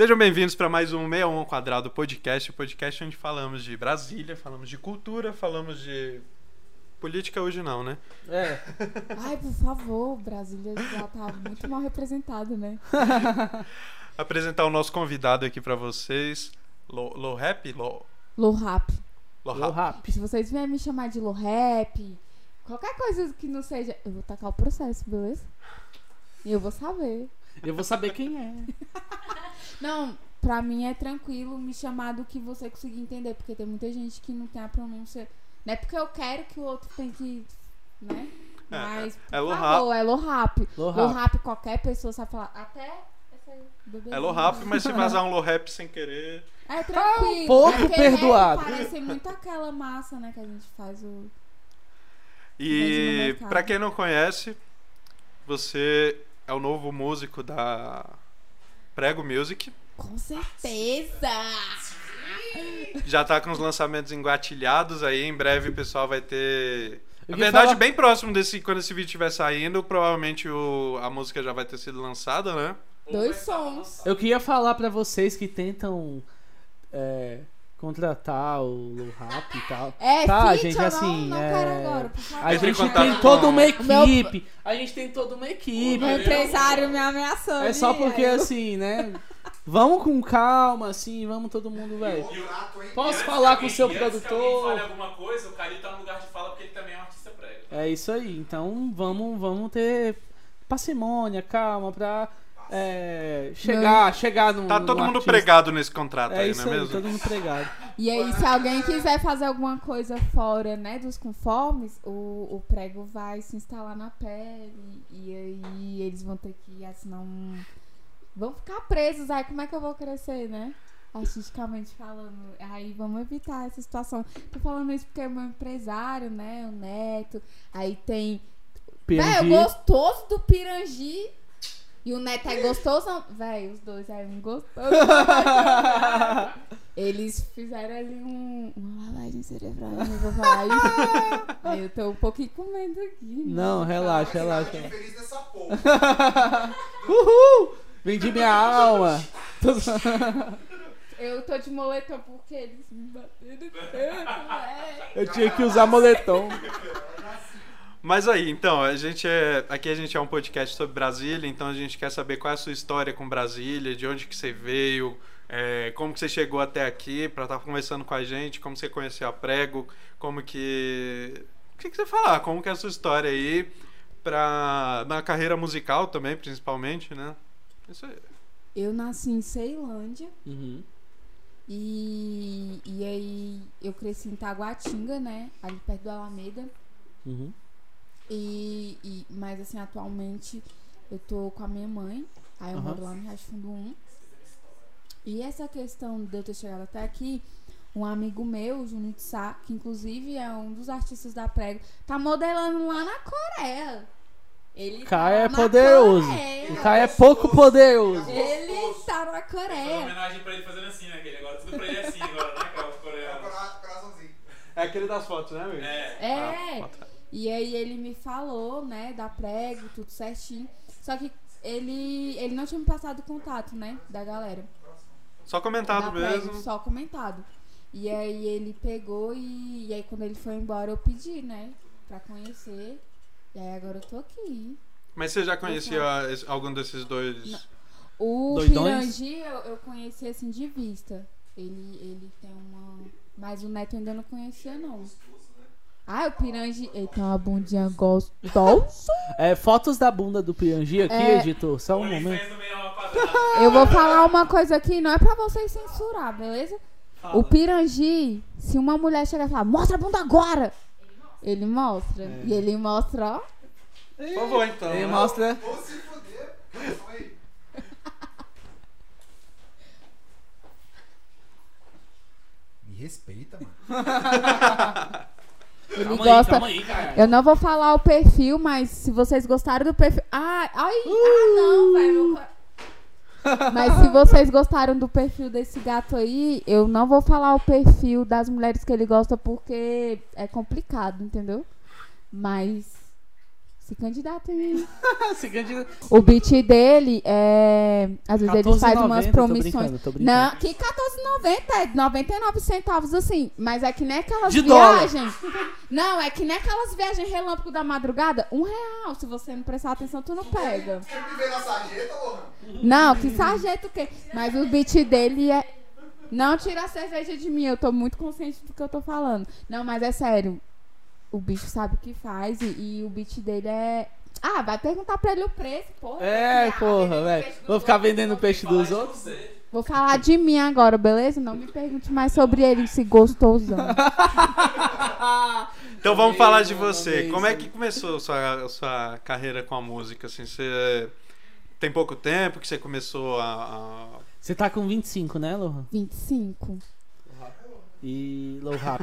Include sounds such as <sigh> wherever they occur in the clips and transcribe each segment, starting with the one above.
Sejam bem-vindos para mais um 61 ao Quadrado podcast, o podcast onde falamos de Brasília, falamos de cultura, falamos de política hoje não, né? É. <laughs> Ai, por favor, Brasília já tá muito mal representado, né? <laughs> Apresentar o nosso convidado aqui para vocês, Lo, Lo Rap, Lo, Low rap. Lo Low rap. Se vocês vierem me chamar de low rap, qualquer coisa que não seja, eu vou tacar o processo, beleza? E eu vou saber. Eu vou saber quem é. <laughs> Não, pra mim é tranquilo me chamar do que você conseguir entender, porque tem muita gente que não tem a pronúncia. Não é porque eu quero que o outro tem que. né? É, Mas. é favor, é low rap. Low Low rap. rap, qualquer pessoa sabe falar. Até. É Lo Rap, mas se vazar <laughs> um Lo Rap sem querer... É tranquilo. um pouco é perdoado. Parece muito aquela massa, né, que a gente faz o. E para quem não conhece, você é o novo músico da Prego Music. Com certeza! Já tá com os lançamentos engatilhados aí, em breve o pessoal vai ter. Na verdade, falar- bem próximo desse, quando esse vídeo estiver saindo, provavelmente o, a música já vai ter sido lançada, né? Dois sons. Eu queria falar pra vocês que tentam é, contratar o Low Rap e tal. É, Tá, gente, não, assim, não é, agora. A gente tem toda uma O meu- equipe. A gente tem toda uma equipe. Meu empresário me ameaçou. É só porque eu- assim, né? Vamos com calma, assim, vamos todo mundo, velho. Posso falar com o seu Se produtor? fale alguma coisa, o Calil tá no lugar de fala porque ele também é um artista prego. É isso aí. Então vamos, vamos ter parcimônia, calma, pra é, chegar, chegar no. Tá no todo mundo artista. pregado nesse contrato É aí, isso não é aí, mesmo? todo mundo pregado. E aí, se alguém quiser fazer alguma coisa fora, né, dos conformes, o, o prego vai se instalar na pele. E aí eles vão ter que assinar um. Vão ficar presos. Aí como é que eu vou crescer, né? Artisticamente falando. Aí vamos evitar essa situação. Tô falando isso porque é meu empresário, né? O Neto. Aí tem. O PNG. gostoso do Pirangi. E o Neto é gostoso. Véi, os dois é um gostoso. <laughs> Eles fizeram ali um, uma lavagem cerebral, eu vou falar isso. Aí eu tô um pouquinho com medo aqui. né? Não, relaxa, relaxa. feliz nessa porra. <laughs> Uhul! Vendi minha alma. <laughs> Eu tô de moletom porque eles me bateram tanto, velho. Eu tinha que usar moletom. Mas aí, então, a gente é. Aqui a gente é um podcast sobre Brasília, então a gente quer saber qual é a sua história com Brasília, de onde que você veio, é, como que você chegou até aqui pra estar conversando com a gente, como você conheceu a Prego, como que. O que, que você falar? Como que é a sua história aí pra. na carreira musical também, principalmente, né? Isso aí. Eu nasci em Ceilândia Uhum. e, e aí eu cresci em Taguatinga, né? Ali perto do Alameda. Uhum. E, e, mas assim, atualmente eu tô com a minha mãe. Aí eu Aham. moro lá no Riacho Fundo 1. E essa questão de eu ter chegado até aqui, um amigo meu, Juninho de Sá, que inclusive é um dos artistas da Prego, tá modelando lá na Coreia. Ele O Caio tá é na poderoso. Coreia. O Caio é pouco poderoso. Ele tá na Fazer uma Coreia. homenagem pra ele fazendo assim, né? Que ele agora tudo pra ele é assim agora, né? É. Coraçãozinho. É aquele das fotos, né, amigo? É. É. Ah. E aí ele me falou, né, da prego, tudo certinho. Só que ele, ele não tinha me passado o contato, né, da galera. Só comentado da prego, mesmo. só comentado. E aí ele pegou e, e aí quando ele foi embora eu pedi, né, pra conhecer. E aí agora eu tô aqui. Mas você já conhecia algum desses dois? Não. O Doidões? Pirangi eu, eu conheci assim de vista. Ele, ele tem uma. Mas o Neto eu ainda não conhecia, não. Ah, o Pirangi. Ele tem uma bundinha gostosa. É, fotos da bunda do Piangi aqui, É. editor. Só um momento. Eu vou falar uma coisa aqui, não é pra vocês censurar, beleza? O Pirangi, se uma mulher chegar e falar, mostra a bunda agora! Ele mostra. É. E ele mostra, ó. Por favor, então. Ele né? mostra. Vou se fuder. Me respeita, mano. <laughs> Ele Calma aí, gosta. aí, cara. Eu não vou falar o perfil, mas se vocês gostaram do perfil. Ah, ai, ah, não, velho. <laughs> Mas se vocês gostaram do perfil desse gato aí, eu não vou falar o perfil das mulheres que ele gosta porque é complicado, entendeu? Mas Se candidatem. <laughs> Se candidata- O beat dele é. Às vezes ele faz 14,90, umas tô promissões. brincando, tô brincando. Não, que 14,90 é 99 centavos assim. Mas é que nem aquelas De dólar. viagens. Não, é que nem aquelas viagens relâmpago da madrugada. Um real. Se você não prestar atenção, tu não pega. Sarjeta. Não, que sargento o quê? Mas o beat dele é. Não tira a cerveja de mim, eu tô muito consciente do que eu tô falando. Não, mas é sério. O bicho sabe o que faz e, e o beat dele é. Ah, vai perguntar pra ele o preço, porra. É, porra, velho. Vou ficar vendendo peixe dos outros? Vou falar de mim agora, beleza? Não me pergunte mais sobre ele, esse gostosão. <laughs> Então vamos falar de você. Como é que começou a sua, a sua carreira com a música? Assim, você tem pouco tempo que você começou a. a- Você tá com 25, né, Lohan? 25. E Lohap.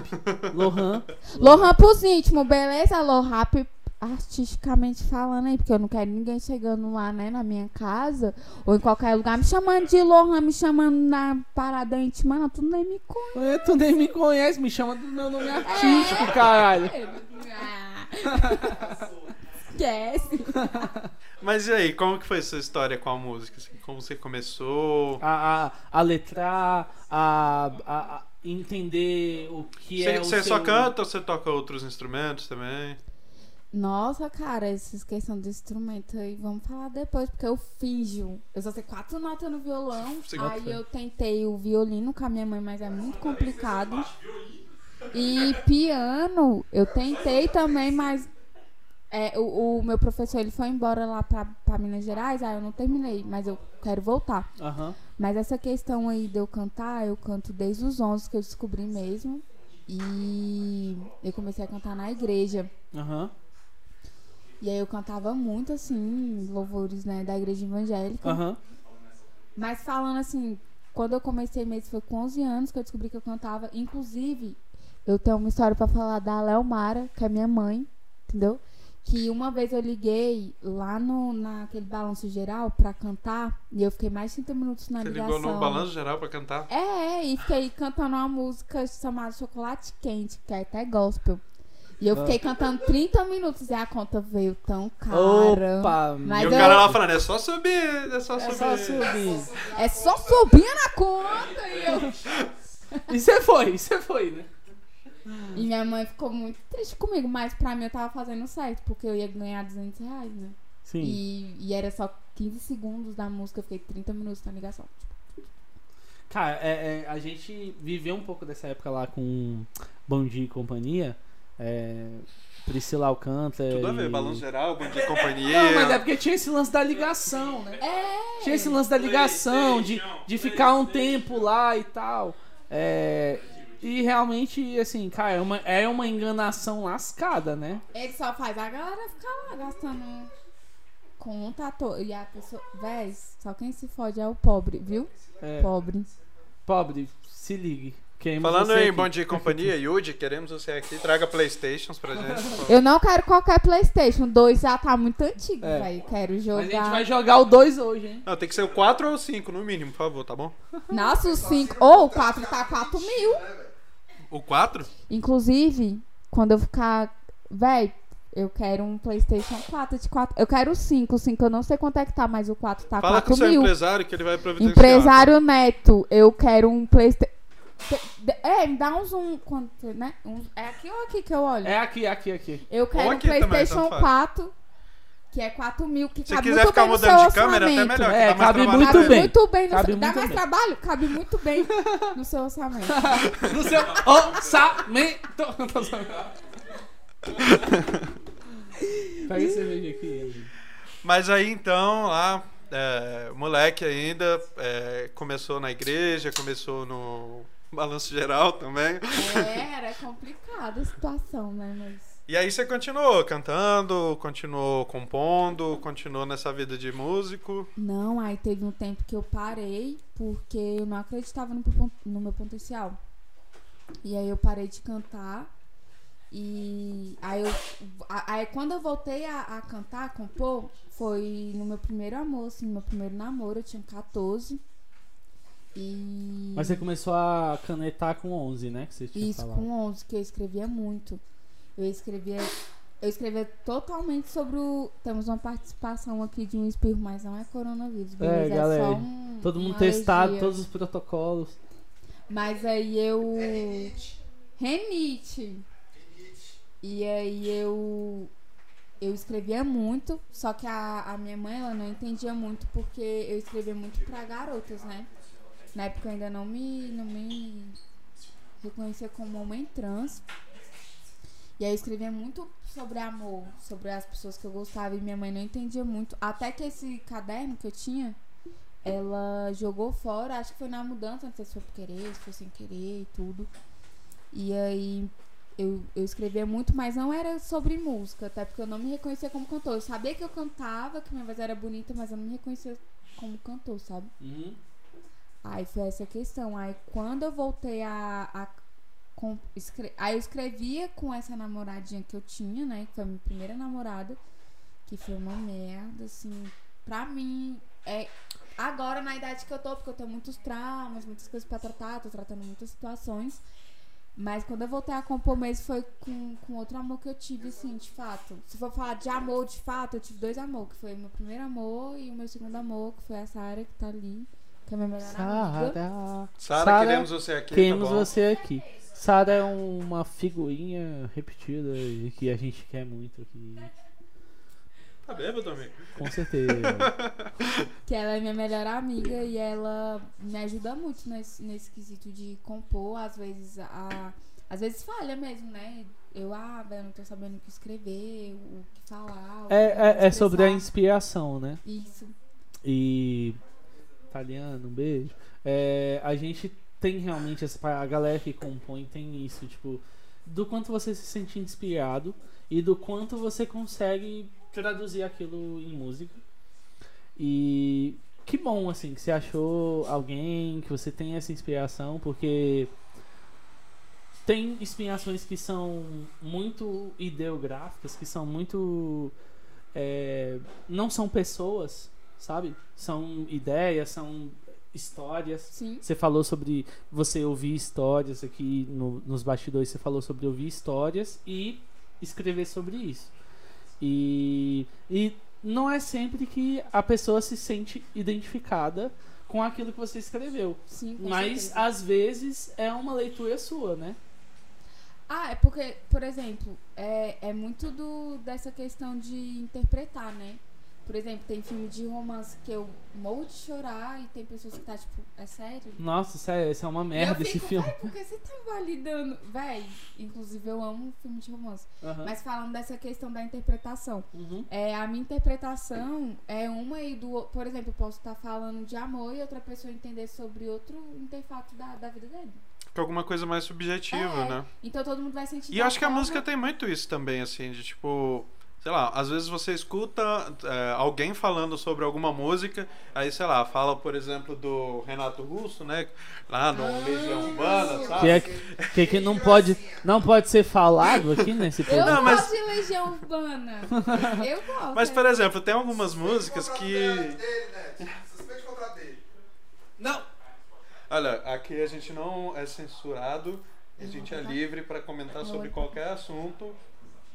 Lohan. Lohan pros íntimos, beleza? Lohap artisticamente falando aí, porque eu não quero ninguém chegando lá, né, na minha casa ou em qualquer lugar me chamando de Lohan, me chamando na parada íntima, não, tu nem me conhece. É, Tu nem me conhece, me chama do meu nome artístico, caralho. Ah. <laughs> Esquece. <laughs> Mas e aí, como que foi sua história com a música? assim? Como você começou? A, a, a letrar, a, a, a entender o que Você, é o você seu... só canta ou você toca outros instrumentos também? Nossa, cara, essas questões do instrumento aí, vamos falar depois, porque eu finjo. Eu só sei quatro notas no violão, Sim. aí eu tentei o violino com a minha mãe, mas é muito complicado. E piano, eu tentei também, mas é, o, o meu professor ele foi embora lá pra, pra Minas Gerais, aí eu não terminei, mas eu quero voltar. Aham. Mas essa questão aí de eu cantar, eu canto desde os 11 que eu descobri mesmo. E eu comecei a cantar na igreja. Aham. E aí eu cantava muito, assim, louvores, né, da igreja evangélica. Aham. Mas falando assim, quando eu comecei mesmo, foi com 11 anos que eu descobri que eu cantava. Inclusive, eu tenho uma história pra falar da Leomara, que é minha mãe, entendeu? Que uma vez eu liguei lá no, naquele balanço geral pra cantar, e eu fiquei mais de 30 minutos na Você ligação. ligou no balanço geral pra cantar? É, e fiquei cantando uma música chamada Chocolate Quente, que é até gospel. E eu Ah. fiquei cantando 30 minutos e a conta veio tão cara. Opa, Mas e o eu- cara lá falando, é só subir, é só É subir. só subir. É só subir na conta e eu. E você foi, e você foi, né? E minha mãe ficou muito triste comigo, mas pra mim eu tava fazendo certo, porque eu ia ganhar 200 reais, né? Sim. E, e era só 15 segundos da música, eu fiquei 30 minutos na ligação. Cara, é, é, a gente viveu um pouco dessa época lá com Bom Dia e Companhia. É, Priscila Alcântara. Tudo a ver, e- balanço geral, bom dia <laughs> companhia. Não, mas é porque tinha esse lance da ligação, né? É! Tinha esse lance da ligação, de, de ficar um tempo lá e tal. É, e realmente, assim, cara, é uma, é uma enganação lascada, né? Ele só faz a galera ficar lá gastando conta à toa. E a pessoa. Véi, só quem se fode é o pobre, viu? É, Pobre. pobre, se ligue. Queremos Falando em aqui. Bom Dia e Companhia, Yudi, queremos você aqui. Traga Playstations pra gente. Eu não quero qualquer PlayStation. 2 já tá muito antigo, É. velho. Quero Mas a gente jogar. vai jogar o 2 hoje, hein? Não, tem que ser o 4 ou o 5, no mínimo, por favor, tá bom? Nossa, o 5. Ou o 4 tá 4 mil. O 4? Inclusive, quando eu ficar. Véi, eu quero um PlayStation 4 de 4. Eu quero o 5. O 5 eu não sei quanto é que tá, mas o 4 tá Fala com 4 o seu mil. empresário que ele vai providenciar. Empresário neto, eu quero um PlayStation. É, me dá um zoom. Quanto, né? Um- é aqui ou aqui que eu olho? É aqui, aqui, aqui. Eu quero Ou um aqui também, PlayStation faz. 4, que é 4 mil, que Se cabe quiser muito ficar bem no mudando seu de câmera, até orçamento. melhor. que É, dá mais cabe trabalho muito Cabe bem. muito bem no Cabe seu, Dá muito mais bem. trabalho? Cabe muito bem no seu orçamento. <laughs> No seu <laughs> orçamento. Tô zoando. Pega a cerveja aqui. Mas aí então, lá, é, moleque ainda, é, começou na igreja, começou no balanço geral também. É, era complicada a situação, né? Mas. E aí você continuou cantando, continuou compondo, continuou nessa vida de músico. Não, aí teve um tempo que eu parei porque eu não acreditava no, no meu potencial. E aí eu parei de cantar. E aí, eu, aí quando eu voltei a, a cantar, a compor, foi no meu primeiro amor, assim, no meu primeiro namoro, eu tinha 14. E. Mas você começou a canetar com 11, né? Que você tinha Isso, falado. com 11, que eu escrevia muito. Eu escrevia eu escrevi totalmente sobre o. Temos uma participação aqui de um espirro, mas não é coronavírus. beleza? galera, só um, Todo mundo testado, alergia. todos os protocolos. Mas aí eu. Renite. E aí eu. Eu escrevia muito, só que a, a minha mãe ela não entendia muito porque eu escrevia muito pra garotas, né? Na época eu ainda não me, não me reconhecia como homem trans. E aí eu escrevia muito sobre amor, sobre as pessoas que eu gostava e minha mãe não entendia muito. Até que esse caderno que eu tinha, ela jogou fora, acho que foi na mudança, não sei se foi por querer, se foi sem querer e tudo. E aí eu, eu escrevia muito, mas não era sobre música, até porque eu não me reconhecia como cantor. Eu sabia que eu cantava, que minha voz era bonita, mas eu não me reconhecia como cantor, sabe? Uhum. Aí foi essa questão. Aí quando eu voltei a. a com- escre- aí eu escrevia com essa namoradinha que eu tinha, né? Que foi a minha primeira namorada. Que foi uma merda, assim. Pra mim, é. Agora, na idade que eu tô, porque eu tenho muitos traumas, muitas coisas pra tratar, tô tratando muitas situações. Mas quando eu voltei a compor mesmo foi com, com outro amor que eu tive, assim, de fato. Se for falar de amor, de fato, eu tive dois amores, que foi o meu primeiro amor e o meu segundo amor, que foi a Sara, que tá ali, que é a minha melhor amiga. Sara. Sara, queremos você aqui. Queremos tá bom? você aqui. Sara é uma figurinha repetida e que a gente quer muito aqui. Tá bêbado, amigo? Com certeza. <laughs> Que ela é minha melhor amiga e ela me ajuda muito nesse, nesse quesito de compor. Às vezes, a, às vezes falha mesmo, né? Eu, ah, eu não tô sabendo o que escrever, o que falar. o que é, é, é sobre a inspiração, né? Isso. E. Italiano, um beijo. É, a gente tem realmente essa. A galera que compõe tem isso, tipo. Do quanto você se sente inspirado e do quanto você consegue traduzir aquilo em música. E que bom, assim, que você achou alguém, que você tem essa inspiração, porque tem inspirações que são muito ideográficas, que são muito. é, não são pessoas, sabe? São ideias, são histórias. Sim. Você falou sobre você ouvir histórias aqui no- nos bastidores, você falou sobre ouvir histórias e escrever sobre isso. E, e não é sempre que a pessoa se sente identificada com aquilo que você escreveu. Sim, Mas certeza. às vezes é uma leitura sua, né? Ah, é porque, por exemplo, é, é muito do, dessa questão de interpretar, né? Por exemplo, tem filme de romance que eu morro de chorar e tem pessoas que tá tipo, é sério? Nossa, sério, isso é uma merda eu esse fico, filme. "Véi, por que você tá validando? Véi, inclusive eu amo filme de romance. Aham. Mas falando dessa questão da interpretação. Uhum. É, a minha interpretação é uma e do. Por exemplo, eu posso estar falando de amor e outra pessoa entender sobre outro interfato da, da vida dele. Que é alguma coisa mais subjetiva, É, né? Então todo mundo vai sentir. E acho que a música tem muito isso também, assim, de tipo. Sei lá, às vezes você escuta é, alguém falando sobre alguma música, aí, sei lá, fala, por exemplo, do Renato Russo, né? Lá no Ah, Legião Urbana, Que, sabe? é, que, que não, pode, não pode ser falado aqui nesse Eu programa. Não, mas- gosto de Legião Urbana. <laughs> Eu gosto. Mas, por exemplo, tem algumas músicas Contrato que. dele, contrato dele. Não! Olha, aqui a gente não é censurado, a gente é livre pra comentar sobre qualquer assunto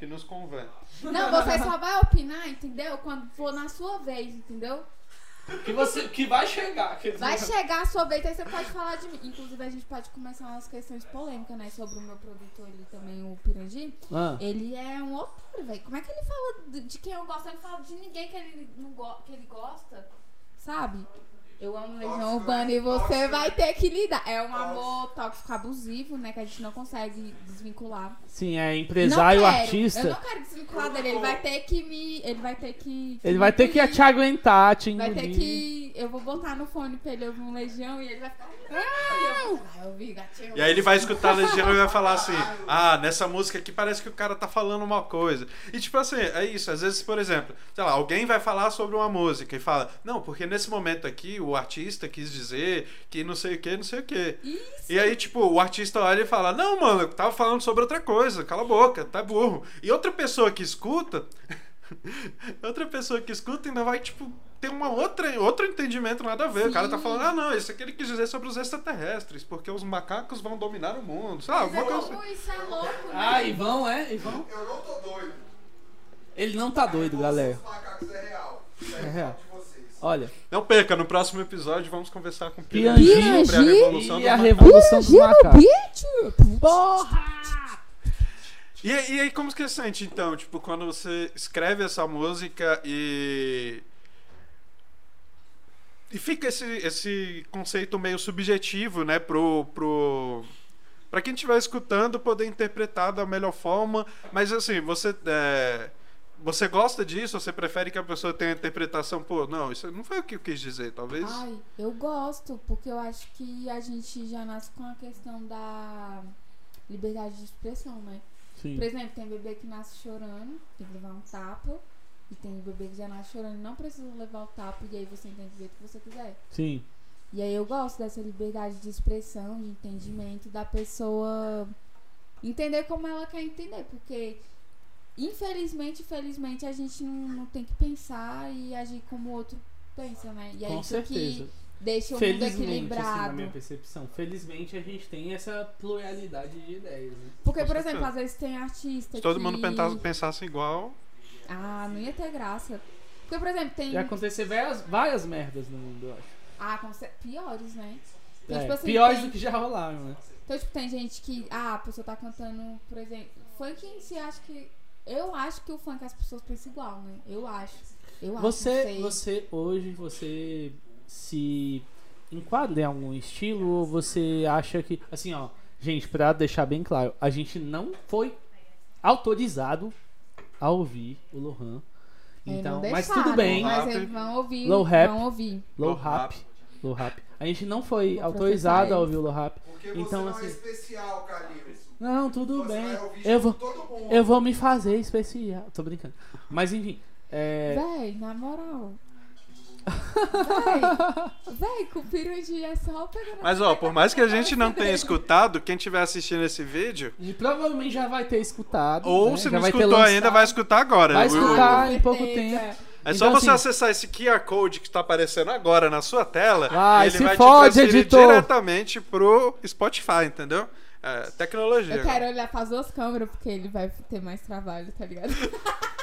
que nos convém. Não, você só vai opinar, entendeu? Quando for na sua vez, entendeu? Que, você, que vai chegar. que- Vai chegar a sua vez, aí você pode falar de mim. Inclusive, a gente pode começar umas questões polêmicas, né? Sobre o meu produtor, ele também, o Pirangi. Ah, Ele é um otário, velho. Como é que ele fala de, de quem eu gosto? Ele fala de ninguém que ele, não go que ele gosta, sabe? Eu amo Legião Tóxico, Urbana né? e você Tóxico. vai ter que lidar. É um Tóxico. amor tóxico abusivo, né? Que a gente não consegue desvincular. sim, é empresário, não quero. artista. Eu não quero desvincular dele. Ele vai ter que me. Ele vai ter que. Ele vai ter que engolir. te aguentar, te Vai engolir. ter que. Eu vou botar no fone pra ele ouvir um Legião e ele vai ficar. Não! E eu ouvir, gatinho. E aí ele vai escutar a Legião e vai falar assim: Ah, nessa música aqui parece que o cara tá falando uma coisa. E tipo assim, é isso. Às vezes, por exemplo, sei lá, alguém vai falar sobre uma música e fala: Não, porque nesse momento aqui o artista quis dizer que não sei o que, não sei o que. E aí, tipo, o artista olha e fala: Não, mano, eu tava falando sobre outra coisa, cala a boca, tá burro. E outra pessoa que escuta. <laughs> outra pessoa que escuta ainda vai, tipo, ter uma outra, outro entendimento nada a ver. O cara tá Sim. falando: Ah, não, isso aqui ele quis dizer sobre os extraterrestres, porque os macacos vão dominar o mundo. Sei lá, Mas alguma é coisa assim. louco, isso é louco, né? Ah, e vão, é? E vão? Eu não tô doido. Ele não tá doido, galera. Os macacos é real. Isso É é real. de vocês. Olha, Não perca, no próximo episódio vamos conversar com o sobre a Revolução e do a revolução dos macacos. Porra! E, e aí, como que você sente, então, tipo, quando você escreve essa música e. E fica esse, esse conceito meio subjetivo, né, pro. pro Pra quem estiver escutando poder interpretar da melhor forma, mas assim, você é, você gosta disso? Você prefere que a pessoa tenha a interpretação, pô, não, isso não foi o que eu quis dizer, talvez. Ai, eu gosto, porque eu acho que a gente já nasce com a questão da liberdade de expressão, né? Sim. Por exemplo, tem bebê que nasce chorando, tem que levar um tapa. E tem bebê que já nasce chorando e não precisa levar o tapa. E aí você entende do jeito que você quiser. Sim. E aí eu gosto dessa liberdade de expressão, de entendimento da pessoa entender como ela quer entender. Porque, infelizmente, felizmente, a gente não, não tem que pensar e agir como o outro pensa, né? E é Com isso certeza. que deixa o mundo Felizmente, assim, na equilibrado. minha percepção, felizmente a gente tem essa pluralidade de ideias, né? Porque, Com por certeza. exemplo, às vezes tem artista Se todo que... mundo pensasse igual. Ah, não ia ter graça. Porque, por exemplo, tem... Ia acontecer várias, várias merdas no mundo, eu acho. Ah, com cer- piores, né? Então, É, tipo assim, piores tem- do que já rolaram, né? Então, tipo, tem gente que. Ah, a pessoa tá cantando, por exemplo. Funk em si, acho que. Eu acho que o funk as pessoas pensam igual, né? Eu acho. Eu acho. não Você, sei. você hoje, você se enquadra em algum estilo ou você acha que. Assim, ó, gente, pra deixar bem claro, a gente não foi autorizado a ouvir o Lohan. É, Então, mas tudo bem. Mas Rap. eles vão ouvir. Low rap. Vão ouvir. Low rap. Low rap. A gente não foi Vou autorizado a ouvir o low rap. Porque Então, você não assim- é especial, Calil. Não, tudo Você bem. vai ouvir Eu vou, todo mundo. eu vou me fazer especial. Tô brincando. Mas enfim. É, Véi, na moral. Véi, véi, com pirundi é só pegar na Mas ó, por mais que a gente não tenha escutado, quem estiver assistindo esse vídeo, e provavelmente já vai ter escutado. ou né? se Já não escutou ainda, vai escutar agora. Vai escutar. Em pouco tempo. É só Então, você assim- acessar esse QR Code que está aparecendo agora na sua tela Vai, e ele se vai fode, te transferir editor. diretamente pro Spotify, entendeu? É, tecnologia. Eu quero olhar pras duas câmeras, porque ele vai ter mais trabalho, tá ligado? <laughs>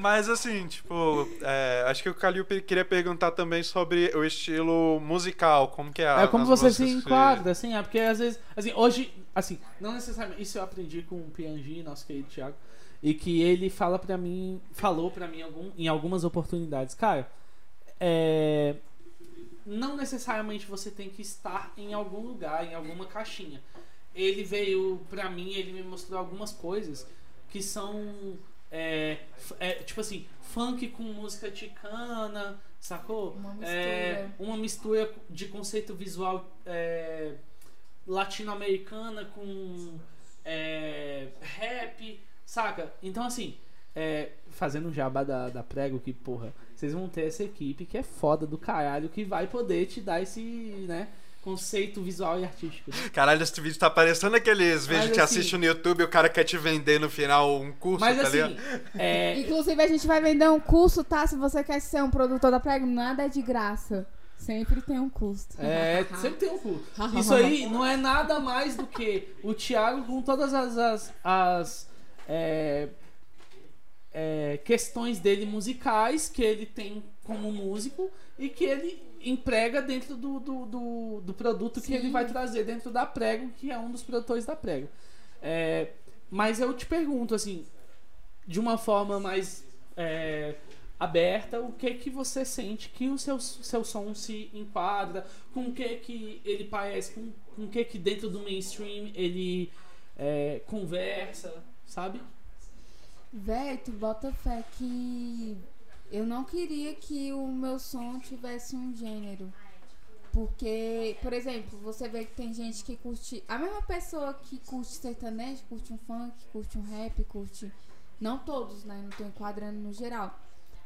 Mas assim, tipo, é, acho que o Calil queria perguntar também sobre o estilo musical, como que é. É como você se músicas que- enquadra, assim, é porque às vezes, assim, hoje, assim, não necessariamente, isso eu aprendi com o Piangi, nosso querido Thiago, e que ele fala pra mim, falou pra mim algum, em algumas oportunidades, cara, é, não necessariamente você tem que estar em algum lugar, em alguma caixinha. Ele veio pra mim, ele me mostrou algumas coisas que são, é, é, tipo assim, funk com música ticana, sacou? Uma mistura. É, uma mistura de conceito visual é, latino-americana com é, rap, saca? Então, assim, é, fazendo um jabá da, da Prego, que, porra, vocês vão ter essa equipe que é foda do caralho, que vai poder te dar esse, né, conceito visual e artístico. né? Caralho, esse vídeo tá parecendo aqueles vídeos que assim- assiste no YouTube e o cara quer te vender no final um curso, Mas, tá assim, ligado? é, Inclusive, a gente vai vender um curso, tá? Se você quer ser um produtor da Prego, nada é de graça. Sempre tem um custo. É, sempre tem um cu. <laughs> Isso aí não é nada mais do que o Thiago com todas as, as, as, é, é, questões dele musicais que ele tem como músico e que ele emprega dentro do, do, do, do produto que Sim. ele vai trazer dentro da Prego, que é um dos produtores da Prego. É, mas eu te pergunto, assim, de uma forma mais é, aberta, o que que você sente que o seu, seu som se enquadra, com o que que ele parece, com, com o que que dentro do mainstream ele é, conversa, sabe? Véi, tu bota fé que eu não queria que o meu som tivesse um gênero. Porque, por exemplo, você vê que tem gente que curte. A mesma pessoa que curte sertanejo, curte um funk, curte um rap, curte. Não todos, né? Não tô enquadrando no geral.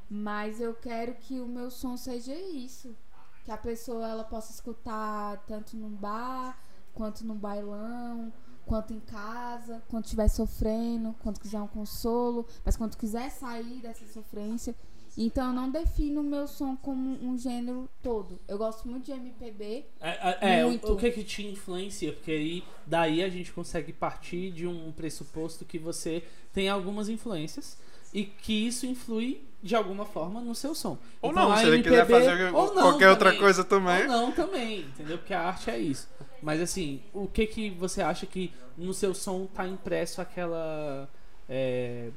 Mas eu quero que o meu som seja isso. Que a pessoa ela possa escutar tanto num bar, quanto num bailão, quanto em casa, quando estiver sofrendo, quando quiser um consolo, mas quando quiser sair dessa sofrência. Então eu não defino o meu som como um gênero todo. Eu gosto muito de MPB. É, é, é, o, Muito. o que que te influencia? Porque aí, daí a gente consegue partir de um pressuposto que você tem algumas influências e que isso influi de alguma forma no seu som. Ou Então, não, se ele quiser MPB fazer ou não qualquer outra também. coisa também. Ou não também, entendeu? Porque a arte é isso. Mas assim, o que que você acha que no seu som tá impresso aquela é,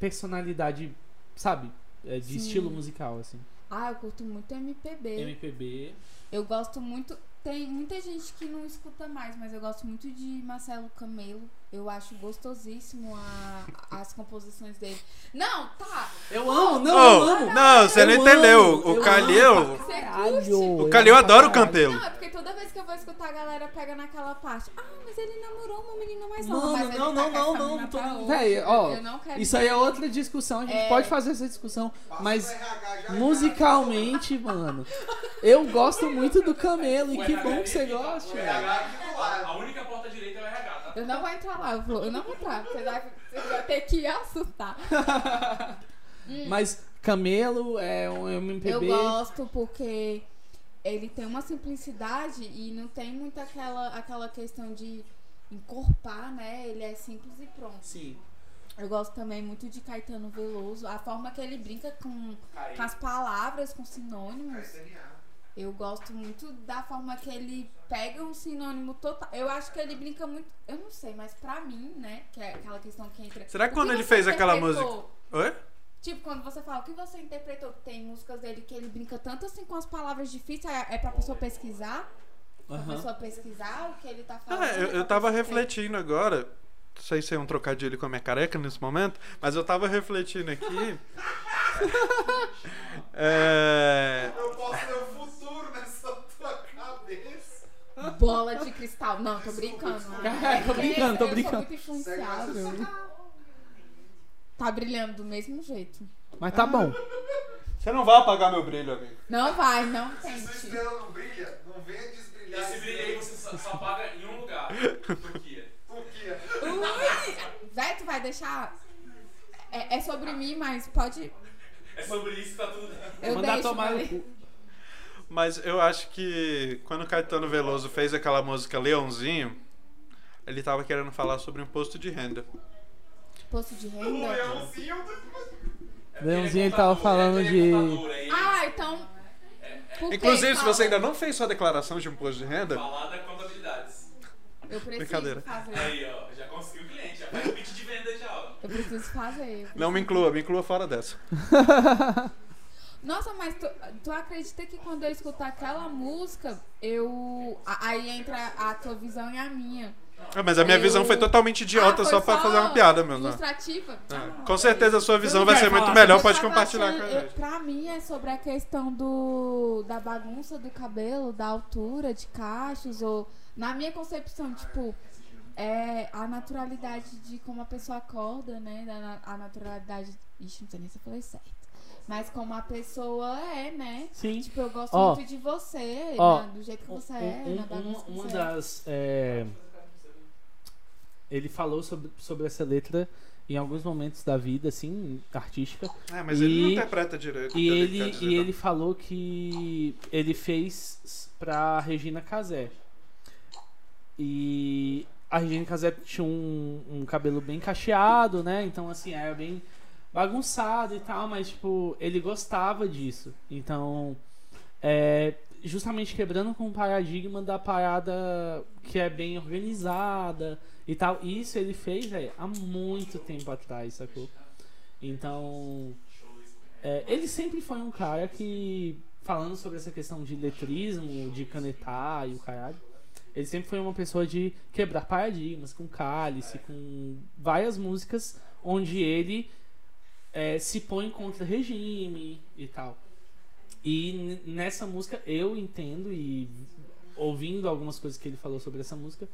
personalidade, sabe? É, de Sim. estilo musical, assim. Ah, eu curto muito MPB. MPB. Eu gosto muito. Tem muita gente que não escuta mais, mas eu gosto muito de Marcelo Camelo. Eu acho gostosíssimo a- as composições dele. Não, tá. Eu amo, não, Oh, eu amo. não, você não Eu entendeu. amo, O Calil. O Calil adora o. Campelo. Não, é porque toda vez que eu vou escutar, a galera pega naquela parte. Ah, mas ele namorou uma menina mais Mano, nova. mas ele não, tá não, não, não, menina tô-. Véi, ó, Eu não quero Isso aí é outra discussão, a gente É. pode fazer essa discussão, mas Passa musicalmente, mano, eu gosto muito do Camelo e que bom que você lado. A única porta tá? Eu não vou entrar lá, eu, vou, eu não vou entrar. Você vai, você vai ter que assustar. <laughs> Mas Camelo é um MPB. Eu gosto porque ele tem uma simplicidade e não tem muito aquela, aquela questão de encorpar, né? Ele é simples e pronto. Sim. Eu gosto também muito de Caetano Veloso, a forma que ele brinca com, com as palavras, com sinônimos. Eu gosto muito da forma que ele pega um sinônimo total. Eu acho que ele brinca muito. Eu não sei, mas pra mim, né? Que é aquela questão que entra. Será que quando ele você fez aquela interpretou? Oi? Tipo, quando você fala o que você interpretou, que tem músicas dele que ele brinca tanto assim com as palavras difíceis, é, é pra pessoa pesquisar. Pra pessoa pesquisar o que ele tá falando. Ah, eu, eu tava refletindo agora. Não sei se é um trocadilho com a minha careca nesse momento, mas eu tava refletindo aqui. <laughs> é, Eu posso ver o futuro nessa tua cabeça. ter Bola de cristal. Não, tô brincando. <laughs> É, tô brincando, tô Eu brincando. sou muito influenciável. Tá brilhando do mesmo jeito. Mas tá bom. Você não vai apagar meu brilho, amigo. Não vai, não Se sua tente. estrela não brilha, não venha desbrilhar. Esse brilho aí você só, só paga em um lugar. Turquia. Turquia. Ui! Véi, tu vai deixar. É, é sobre mim, mas pode. É sobre isso que tá tudo. Eu Mandar deixo. tomar no cu. Mas eu acho que quando o Caetano Veloso fez aquela música Leãozinho, ele tava querendo falar sobre imposto de renda. Posto de O renda. leãozinho do... É Leãozinho, ele tava falando ele é de- aí. Ah, então. por Inclusive, se você ainda não fez sua declaração de imposto de renda, contabilidades. Eu preciso Brincadeira. fazer. Aí, ó, já conseguiu o cliente, já faz o pitch de venda já, ó. Eu preciso fazer. eu não me inclua, me inclua fora dessa. <laughs> Nossa, mas tu, tu acredita que quando eu escutar aquela música, eu. a- Aí entra a tua visão e a minha. Ah, mas a minha Eu- visão foi totalmente idiota Ah, só foi pra fazer uma piada mesmo. né? Ilustrativa? É, Ah, Com certeza a sua visão não vai ser muito falar melhor, pode compartilhar com achando- a eu- gente. Pra mim é sobre a questão do da bagunça do cabelo, da altura, de cachos, ou. Na minha concepção, tipo. É a naturalidade de como a pessoa acorda, né? A naturalidade. Ixi, não sei nem se eu falei certo. Mas como a pessoa é, né? Sim. Tipo, eu gosto Ó, muito de você, ó, né, do jeito que você Um- é, um- na bagunça que uma você é. das. é, Ele falou sobre, sobre essa letra em alguns momentos da vida, assim, artística. É, mas ele não E- interpreta direito. E ele, dizer, e não. ele falou que ele fez pra Regina Casé. E a Regina Casé tinha um, um cabelo bem cacheado, né? Então, assim, era bem bagunçado e tal, mas, tipo, ele gostava disso. Então, é, justamente quebrando com o paradigma da parada que é bem organizada e tal. Isso ele fez, velho, há muito tempo atrás, sacou? Então, é, ele sempre foi um cara que, falando sobre essa questão de letrismo, de canetar e o caralho, ele sempre foi uma pessoa de quebrar paradigmas, com cálice, com várias músicas onde ele é, se põe contra regime e tal. E nessa música eu entendo e ouvindo algumas coisas que ele falou sobre essa música,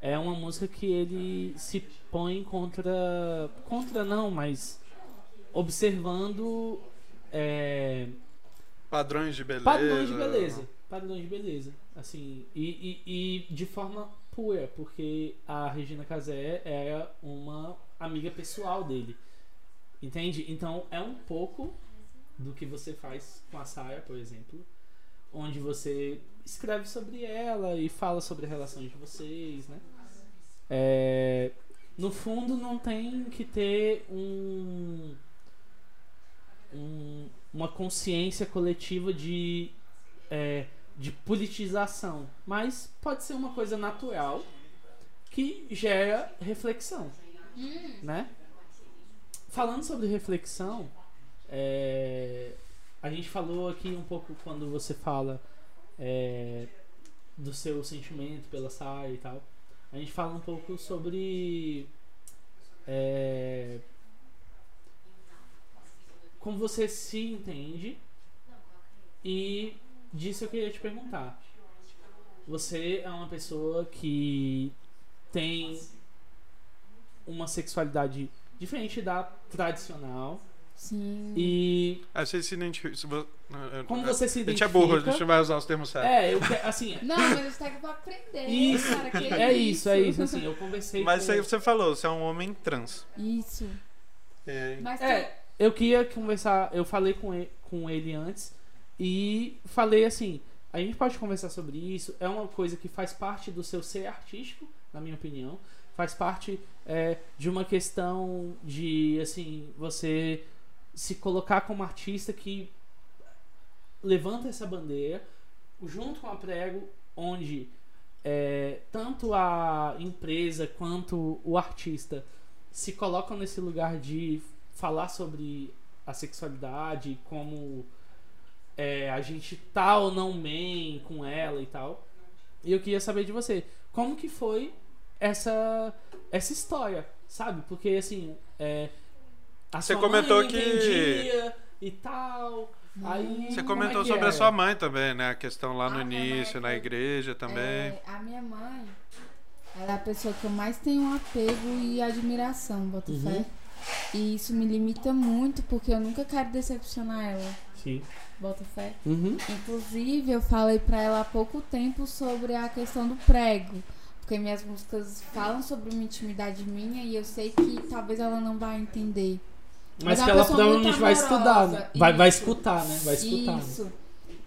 é uma música que ele se põe contra. Contra não, mas observando é, Padrões de beleza. padrões de beleza. Padrões de beleza. Assim, e, e, e de forma pura, porque a Regina Casé era uma amiga pessoal dele. Entende? Então é um pouco do que você faz com a saia, por exemplo, onde você escreve sobre ela e fala sobre a relação de vocês, né? É, no fundo, não tem que ter um, um- uma consciência coletiva de, é, de politização, mas pode ser uma coisa natural que gera reflexão, né? Falando sobre reflexão, é, a gente falou aqui um pouco quando você fala é, do seu sentimento pela saia e tal. A gente fala um pouco sobre é, como você se entende e disso eu queria te perguntar. Você é uma pessoa que tem uma sexualidade diferente da tradicional Sim. e Ah, você se identifica. se como você se A gente identifica é burro, a gente vai usar os termos certos. É, eu quero, assim, Não, mas gente tá aqui pra aprender. Isso, cara, que é isso, é isso, assim, eu conversei Mas com... aí você falou, você é um homem trans. Isso. É, Mas tu- É, eu queria conversar, eu falei com ele, com ele antes e falei assim, a gente pode conversar sobre isso, é uma coisa que faz parte do seu ser artístico, na minha opinião, faz parte é, de uma questão de, assim, você se colocar como artista que levanta essa bandeira junto com a Prego, onde é, tanto a empresa quanto o artista se colocam nesse lugar de falar sobre a sexualidade, como é, a gente tá ou não bem com ela e tal. E eu queria saber de você, como que foi essa essa história, sabe? Porque assim, é, a Você sua comentou que- e tal. Aí, Você como é comentou que sobre é? a sua mãe também, né? A questão lá no Ah, mãe início, é na que- igreja também. É, a minha mãe, ela é a pessoa que eu mais tenho apego e admiração, boto Uhum. fé. E isso me limita muito, porque eu nunca quero decepcionar ela, Sim. boto fé. Uhum. Inclusive, eu falei pra ela há pouco tempo sobre a questão do prego. Porque minhas músicas falam sobre uma intimidade minha e eu sei que talvez ela não vai entender. Mas, Mas é que uma ela provavelmente vai estudar, né? Vai, vai escutar, né? Vai escutar. né? Isso.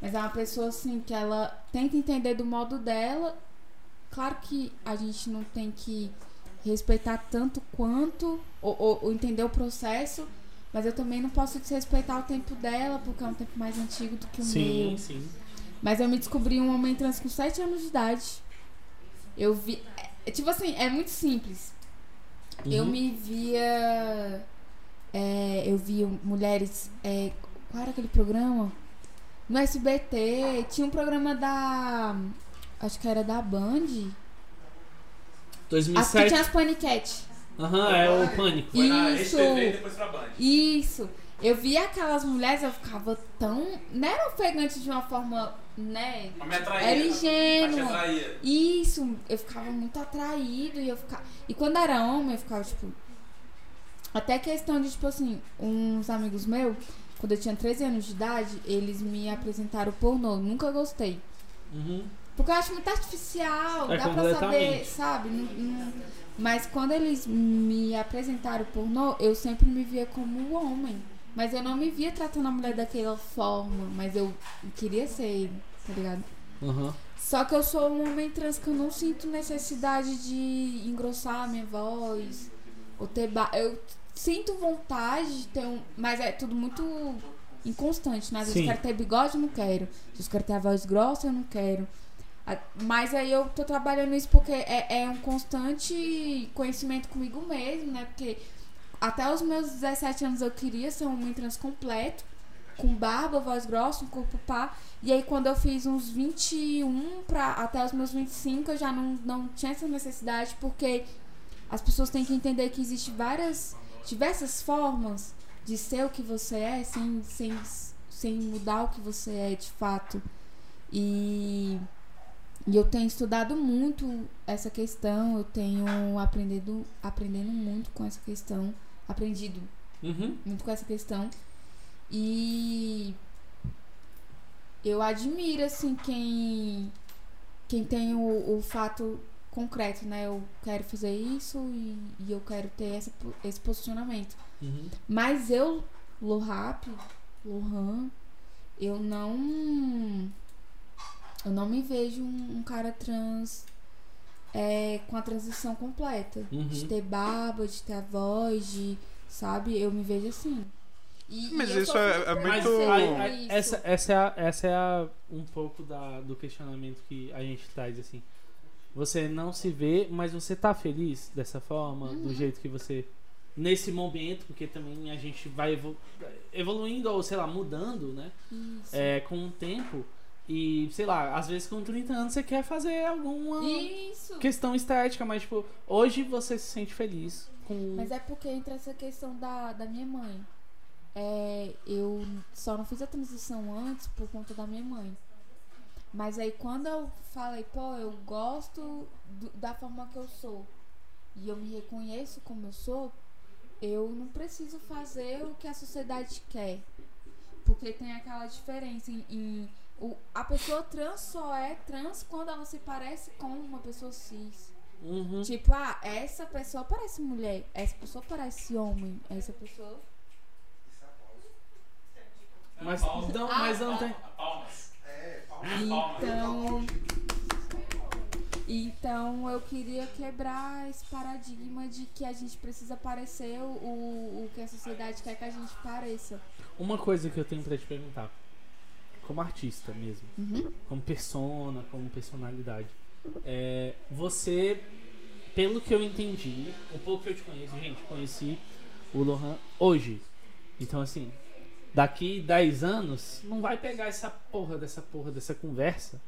Mas é uma pessoa assim que ela tenta entender do modo dela. Claro que a gente não tem que respeitar tanto quanto ou, ou- ou entender o processo, mas eu também não posso desrespeitar o tempo dela porque é um tempo mais antigo do que o Sim, meu. sim. Mas eu me descobri um homem trans com 7 anos de idade. Eu vi. é, tipo assim, é muito simples. Eu Uhum. me via. é, eu via mulheres. é, qual era aquele programa? No SBT. Tinha um programa da. Acho que era da Band. As que 2007. tinha as paniquete. Aham, é o pânico. Isso. RTV depois pra Band. Isso. Eu via aquelas mulheres, eu ficava tão. Não era ofegante de uma forma, né? Mas me atraía. Era ingênua. atraía. Isso, eu ficava muito atraído e eu ficava. E quando era homem, eu ficava, tipo. Até questão de, tipo assim, uns amigos meus, quando eu tinha 13 anos de idade, eles me apresentaram pornô. Nunca gostei. Uhum. Porque eu acho muito artificial, É, dá pra saber, sabe? Não- não- Mas quando eles me apresentaram pornô, eu sempre me via como homem. Mas eu não me via tratando a mulher daquela forma. Mas eu queria ser ele, tá ligado? Aham. Só que eu sou um homem trans que eu não sinto necessidade de engrossar a minha voz. Ou ter ba... Eu sinto vontade de ter um. Mas é tudo muito inconstante, né? Às vezes Sim. eu quero ter bigode, eu não quero. Às vezes eu quero ter a voz grossa, eu não quero. Mas aí eu tô trabalhando isso porque é, é um constante conhecimento comigo mesmo, né? Porque até os meus 17 anos eu queria ser um homem trans completo, com barba, voz grossa, um corpo pá. E aí quando eu fiz uns 21 pra, até os meus 25, eu já não, não tinha essa necessidade, porque as pessoas têm que entender que existe várias, diversas formas de ser o que você é sem, sem, sem mudar o que você é de fato. E, e eu tenho estudado muito essa questão, eu tenho aprendido, aprendendo muito com essa questão, aprendido Uhum. muito com essa questão. E eu admiro, assim, quem, quem tem o, o fato concreto, né? Eu quero fazer isso e, e eu quero ter essa, esse posicionamento. Uhum. Mas eu, Lohap, Lohan, eu não. Eu não me vejo um, um cara trans é, com a transição completa. Uhum. De ter barba, de ter a voz, de. Sabe? Eu me vejo assim. E- Mas e isso é- é muito- isso. essa, essa é, a, essa é a- um pouco da, do questionamento que a gente traz, assim. Você não se vê, mas você tá feliz dessa forma, do Uhum. jeito que você. Nesse momento, porque também a gente vai evolu- evoluindo, ou sei lá, mudando, né? Isso. É, com o tempo. E, sei lá, às vezes com 30 anos você quer fazer alguma Isso. questão estética, mas, tipo, hoje você se sente feliz com. Mas é porque entra essa questão da, da minha mãe. É, eu só não fiz a transição antes por conta da minha mãe. Mas aí quando eu falei, pô, eu gosto do- da forma que eu sou e eu me reconheço como eu sou, eu não preciso fazer o que a sociedade quer. Porque tem aquela diferença em. em- o, a pessoa trans só é trans quando ela se parece com uma pessoa cis. Uhum. Tipo, ah, essa pessoa parece mulher, essa pessoa parece homem, essa pessoa. Mas não, Ah, mas não tem. Palmas. É, palma. Então. Então eu queria quebrar esse paradigma de que a gente precisa parecer o, o que a sociedade quer que a gente pareça. Uma coisa que eu tenho pra te perguntar, como artista mesmo, Uhum. como persona, como personalidade, é, você, pelo que eu entendi, o pouco que eu te conheço, gente, conheci o Lohan hoje. Então assim, daqui 10 anos, não vai pegar essa porra dessa porra dessa conversa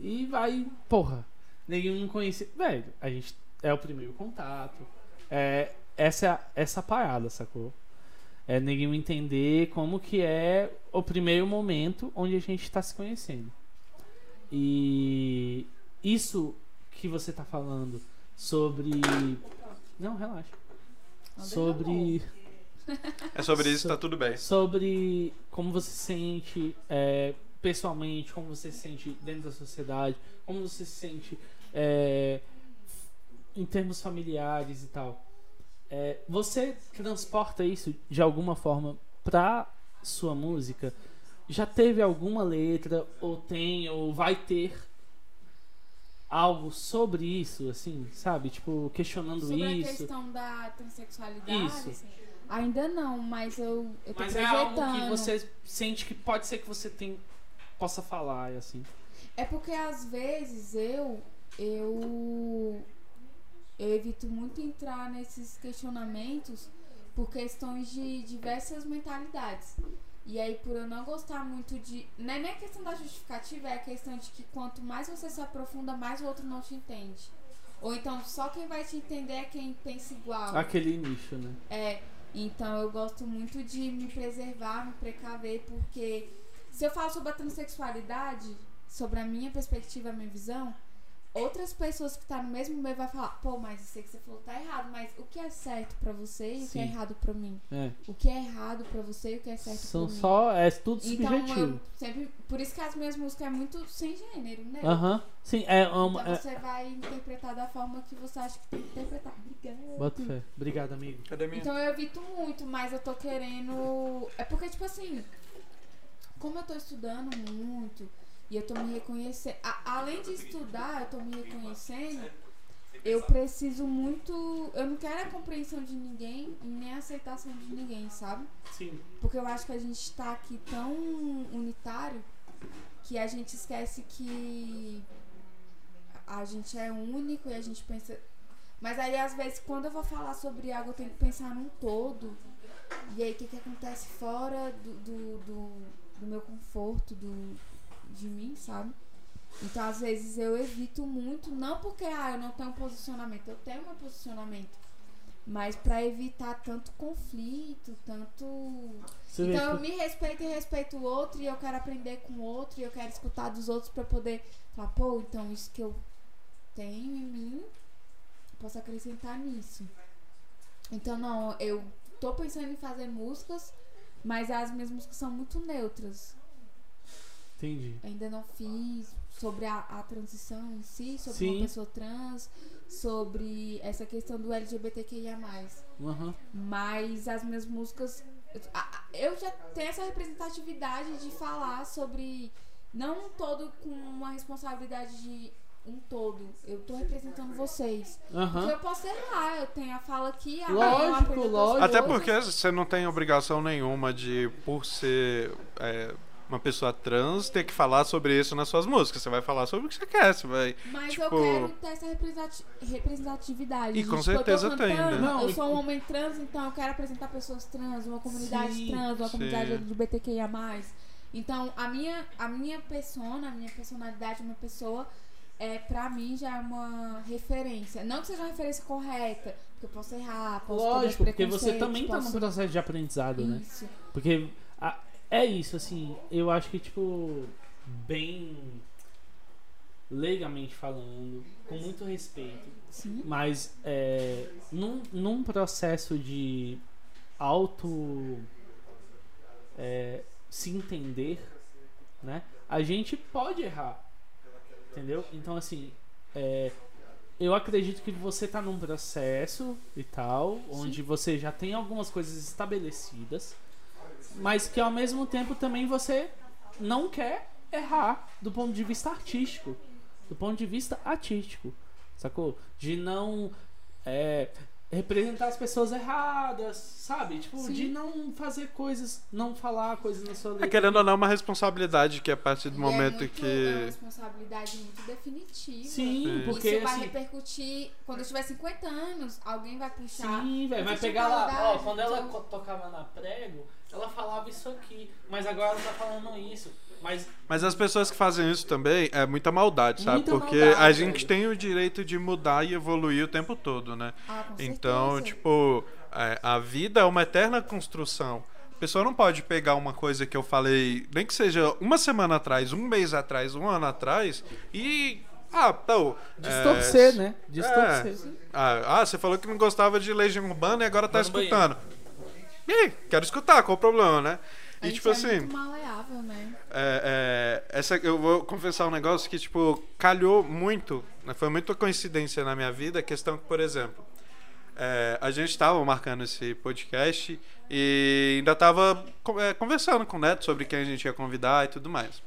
e vai, porra, nenhum não conhece. Velho, a gente é o primeiro contato. É essa essa parada, sacou? É ninguém entender como que é o primeiro momento onde a gente está se conhecendo. E isso que você tá falando sobre. Não, relaxa. Não Sobre. É sobre isso, tá tudo bem. Sobre como você se sente é, pessoalmente, como você se sente dentro da sociedade, como você se sente é, em termos familiares e tal. É, você transporta isso de alguma forma pra sua música? Já teve alguma letra, ou tem, ou vai ter algo sobre isso, assim, sabe? Tipo, questionando Sobre a isso. questão da transexualidade. Isso. assim, Ainda não, mas eu, eu tô Mas é projetando. algo que você sente que pode ser que você tem, possa falar, assim. É porque às vezes eu eu eu evito muito entrar nesses questionamentos por questões de diversas mentalidades. E aí por eu não gostar muito de, não é nem a questão da justificativa, é a questão de que quanto mais você se aprofunda, mais o outro não te entende. Ou então só quem vai te entender é quem pensa igual. Aquele nicho, né? É, então eu gosto muito de me preservar, me precaver, porque se eu falo sobre a transexualidade, sobre a minha perspectiva, a minha visão, outras pessoas que tá no mesmo meio vai falar, pô, mas isso aí que você falou tá errado, mas o que é certo pra você e o que é Sim. errado pra mim? É. O que é errado pra você e o que é certo São pra mim? só. É tudo Então subjetivo. eu sempre. Por isso que as minhas músicas é muito sem gênero, né? Aham. Sim, é uma. Então é- você vai interpretar da forma que você acha que tem que interpretar. Obrigada. Bota fé. Obrigado, amigo. Cadê minha? Então eu evito muito, mas eu tô querendo. É porque, tipo assim, como eu tô estudando muito e eu tô me reconhecendo. a- além de estudar, eu tô me reconhecendo. Eu preciso muito. Eu não quero a compreensão de ninguém e nem a aceitação de ninguém, sabe? Sim. Porque eu acho que a gente tá aqui tão unitário que a gente esquece que a gente é único e a gente pensa. Mas aí, às vezes, quando eu vou falar sobre algo, eu tenho que pensar num todo. E aí, o que, que acontece fora do, do, do, do meu conforto, do, de mim, sabe? Então, às vezes, eu evito muito, não porque ah, eu não tenho posicionamento, eu tenho meu posicionamento. Mas pra evitar tanto conflito, tanto Você então eu que- me respeito e respeito o outro e eu quero aprender com o outro e eu quero escutar dos outros pra poder falar, pô, então isso que eu tenho em mim, posso acrescentar nisso. Então não, eu tô pensando em fazer músicas, mas as minhas músicas são muito neutras. Entendi. Ainda não fiz sobre a, a transição em si, sobre Sim. uma pessoa trans, sobre essa questão do LGBTQIA+. Aham. Mas as minhas músicas. eu já tenho essa representatividade de falar sobre não um todo com uma responsabilidade de um todo. Eu tô representando vocês. Aham. Porque eu posso errar, eu tenho a fala aqui, a Lógico, lógico. Até porque você não tem obrigação nenhuma de, por ser é, uma pessoa trans, ter que falar sobre isso nas suas músicas. Você vai falar sobre o que você quer. Você vai. Mas tipo- eu quero ter essa representati- representatividade. E com tipo, certeza tem, né? Não, eu e- sou um homem trans, então eu quero apresentar pessoas trans, uma comunidade Sim, trans, uma comunidade. LGBTQIA+. Então, a minha, a minha persona, a minha personalidade, uma pessoa, é, pra mim já é uma referência. Não que seja uma referência correta, porque eu posso errar, posso Lógico, porque você também tá num posso- processo de aprendizado, né? Isso. Porque a- é isso, assim, eu acho que, tipo, bem leigamente falando, com muito respeito, Sim. mas é, num, num processo de auto é, se entender, né? A gente pode errar, entendeu? Então, assim, é, eu acredito que você tá num processo e tal, onde você já tem algumas coisas estabelecidas, mas que ao mesmo tempo também você não quer errar do ponto de vista artístico, do ponto de vista artístico, sacou? De não é, representar as pessoas erradas, sabe? Tipo, Sim. de não fazer coisas, não falar coisas na sua É, letra. querendo ou não, uma responsabilidade que a partir do E momento é muito, que. É uma responsabilidade muito definitiva. Sim, Sim. porque Isso vai assim, repercutir quando eu tiver 50 anos, alguém vai puxar. Sim, velho, vai Você pegar lá. Ó, quando ela então- tocava na prego, ela falava isso aqui, mas agora ela tá falando isso. Mas Mas as pessoas que fazem isso também é muita maldade, sabe? Muita Porque maldade, a gente velho. tem o direito de mudar e evoluir o tempo todo, né? Ah, com Então, certeza. tipo, é, a vida é uma eterna construção. A pessoa não pode pegar uma coisa que eu falei, nem que seja uma semana atrás, um mês atrás, um ano atrás, e. Ah, então. distorcer, é, né? Distorcer. Ah, ah, você falou que não gostava de Legião Urbana e agora tá Vai escutando. Ih, quero escutar, qual o problema, né? A E tipo é assim. muito maleável, né? É, é, essa, eu vou confessar um negócio que, tipo, calhou muito, né, foi muita coincidência na minha vida, a questão que, por exemplo, é, a gente estava marcando esse podcast e ainda estava conversando com o Neto sobre quem a gente ia convidar e tudo mais.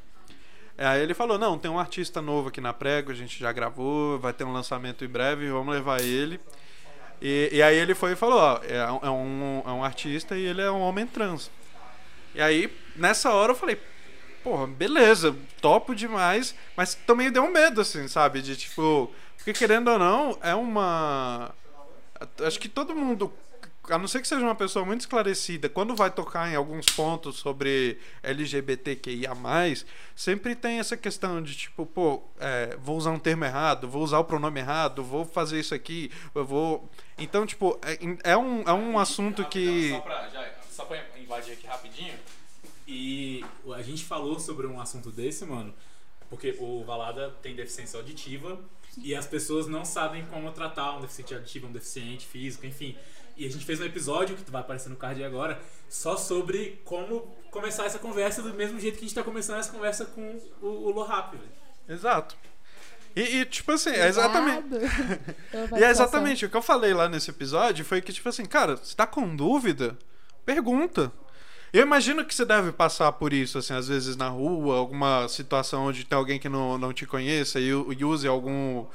Aí ele falou, não, tem um artista novo aqui na Prego, a gente já gravou, vai ter um lançamento em breve, vamos levar ele. E, e aí ele foi e falou, ó, é é um, é um artista e ele é um homem trans. E aí, nessa hora eu falei, porra, beleza, topo demais, mas também deu um medo, assim, sabe? De tipo, porque querendo ou não, é uma. Acho que todo mundo, a não ser que seja uma pessoa muito esclarecida, quando vai tocar em alguns pontos sobre LGBTQIA, sempre tem essa questão de tipo, pô, é, vou usar um termo errado, vou usar o pronome errado, vou fazer isso aqui, eu vou. Então, tipo, é, é um, é um assunto que. Só pra, já, só pra invadir aqui rapidinho. E a gente falou sobre um assunto desse, mano, porque o Valada tem deficiência auditiva e as pessoas não sabem como tratar um deficiente auditivo, um deficiente físico, enfim. E a gente fez um episódio, que vai aparecer no card agora, só sobre como começar essa conversa do mesmo jeito que a gente tá começando essa conversa com o, o Lohap, velho. Exato. E, e, tipo assim, é exatamente. <laughs> E é exatamente o que eu falei lá nesse episódio foi que, tipo assim, cara, você tá com dúvida? Pergunta. Eu imagino que você deve passar por isso, assim, às vezes na rua, alguma situação onde tem alguém que não, não te conheça e, e use algum,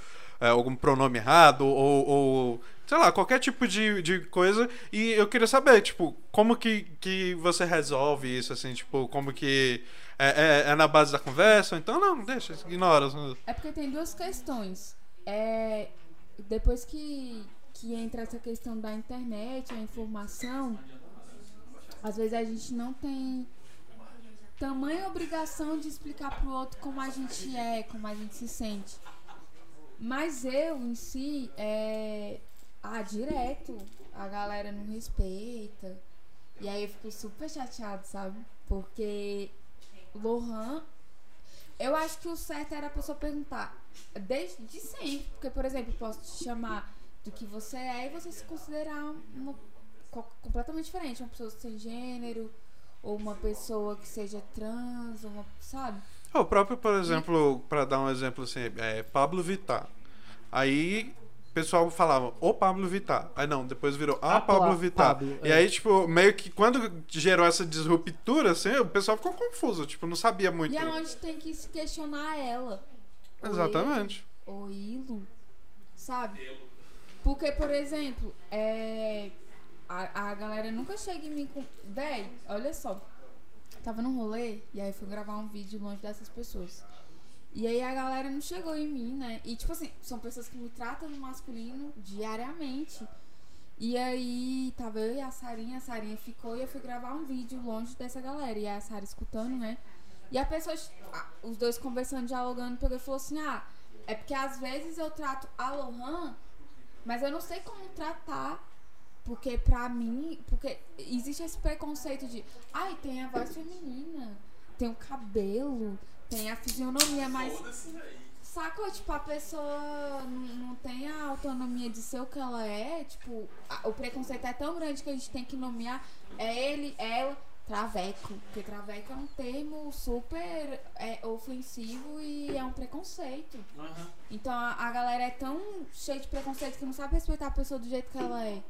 é, algum pronome errado ou, ou, sei lá, qualquer tipo de, de coisa. E eu queria saber, tipo, como que, que você resolve isso, assim, tipo, como que. É, é, é na base da conversa? Então, não, deixa, ignora. É porque tem duas questões. É, depois que, que entra essa questão da internet, a informação, às vezes a gente não tem tamanha obrigação de explicar pro outro como a gente é, como a gente se sente. Mas eu em si, é, ah, direto, a galera não respeita. E aí eu fico super chateado, sabe? Porque Lohan eu acho que o certo era a pessoa perguntar desde de sempre. Porque, por exemplo, eu posso te chamar do que você é e você se considerar uma, completamente diferente. Uma pessoa sem gênero, ou uma pessoa que seja trans, ou uma, sabe? O próprio, por exemplo, para dar um exemplo assim, é Pablo Vittar. Aí pessoal falava o Pablo Vittar. Aí não, depois virou a, A Pablo Vittar. Pablo, e é. aí, tipo, meio que quando gerou essa disruptura, assim, o pessoal ficou confuso, tipo, não sabia muito. E aonde tem que se questionar ela. Ou Exatamente. ele, Ou Ilo, sabe? Porque, por exemplo, é, a, a galera nunca chega em mim com. Véi, olha só. Tava num rolê e aí fui gravar um vídeo longe dessas pessoas. E aí a galera não chegou em mim, né? E tipo assim, são pessoas que me tratam no masculino diariamente. E aí tava eu e a Sarinha, a Sarinha ficou e eu fui gravar um vídeo longe dessa galera. E a Sara escutando, né? E a pessoa, os dois conversando, dialogando, pegou e falou assim: Ah, é porque às vezes eu trato a Lohan, mas eu não sei como tratar. Porque pra mim, porque existe esse preconceito de, ai, tem a voz feminina, tem o cabelo, tem a fisionomia, mas Sacou? Tipo, a pessoa não, tem a autonomia de ser o que ela é. Tipo, a- o preconceito é tão grande que a gente tem que nomear é ele, ela, traveco. Porque traveco é um termo super é, ofensivo e é um preconceito. Aham. Então a, a galera é tão cheia de preconceito que não sabe respeitar a pessoa do jeito que ela é.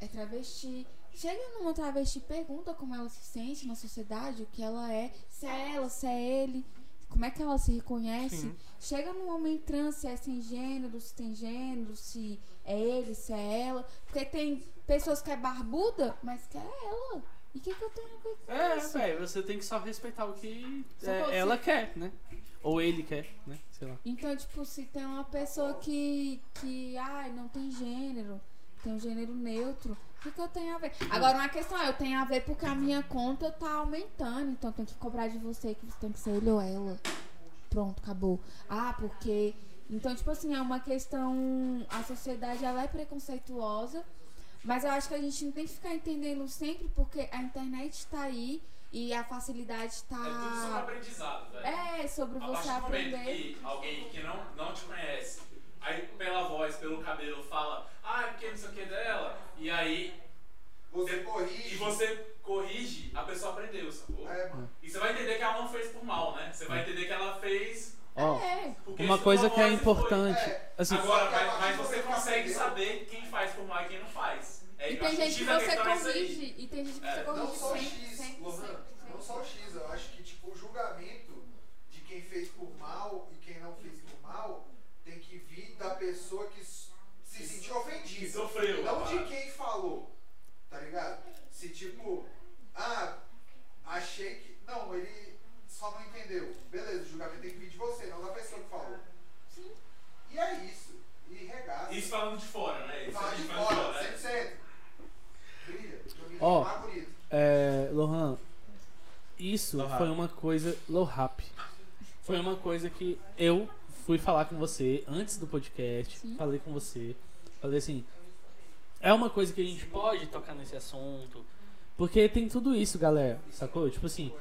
É travesti. Chega numa travesti, pergunta como ela se sente na sociedade, o que ela é, se é ela, se é ele, como é que ela se reconhece. Sim. Chega num homem trans, se é sem gênero, se tem gênero, se é ele, se é ela. Porque tem pessoas que é barbuda, mas que é ela. E o que, que eu tenho a ver com É, isso? velho, você tem que só respeitar o que é, ela quer, né? Ou ele quer, né? Sei lá. Então, tipo, se tem uma pessoa que, que ai, não tem gênero, tem um gênero neutro, o que, que eu tenho a ver? Agora, uma questão é, eu tenho a ver porque a minha conta tá aumentando, então tem que cobrar de você que você tem que ser ele ou ela. Pronto, acabou. Ah, porque... Então, tipo assim, é uma questão... A sociedade, ela é preconceituosa, mas eu acho que a gente não tem que ficar entendendo sempre, porque a internet tá aí e a facilidade tá... É tudo sobre aprendizado, velho. É, sobre A você aprender. que alguém que não, não te conhece, aí pela voz, pelo cabelo, fala, ah, é porque não sei o que dela, e aí Você e corrige. você corrige, a pessoa aprendeu, sacou? É, mano. E você vai entender que ela não fez por mal, né? Você vai entender que ela fez Ó, porque uma coisa que é e importante. É. Assim, Agora, mas, mas você consegue saber quem faz por mal e quem não faz. É, E eu tem acho gente que você é aí. corrige. E tem gente que você É, corrige Não só o X, sempre, Lohan, sempre, não só o X, eu acho que tipo, o julgamento de quem fez por mal e quem não fez por mal tem que vir da pessoa que se sentiu Que ofendida. sofreu. Não de ah, quem falou, tá ligado? Se tipo, ah, achei que. Não, ele só não entendeu. Beleza, o julgamento tem que vir de você, não da pessoa que falou. Sim. E é isso. E regaça. Isso falando de fora, né? Isso Fala a de gente fala fora, né? 100%. Brilha. Joguinho Ó. mais bonito. é, Lohan, isso Lohap. foi uma coisa. Lohap. Foi uma coisa que eu fui falar com você antes do podcast. Sim. Falei com você. Falei assim. É uma coisa que a gente pode tocar nesse assunto. Porque tem tudo isso, galera. Sacou? Tipo assim.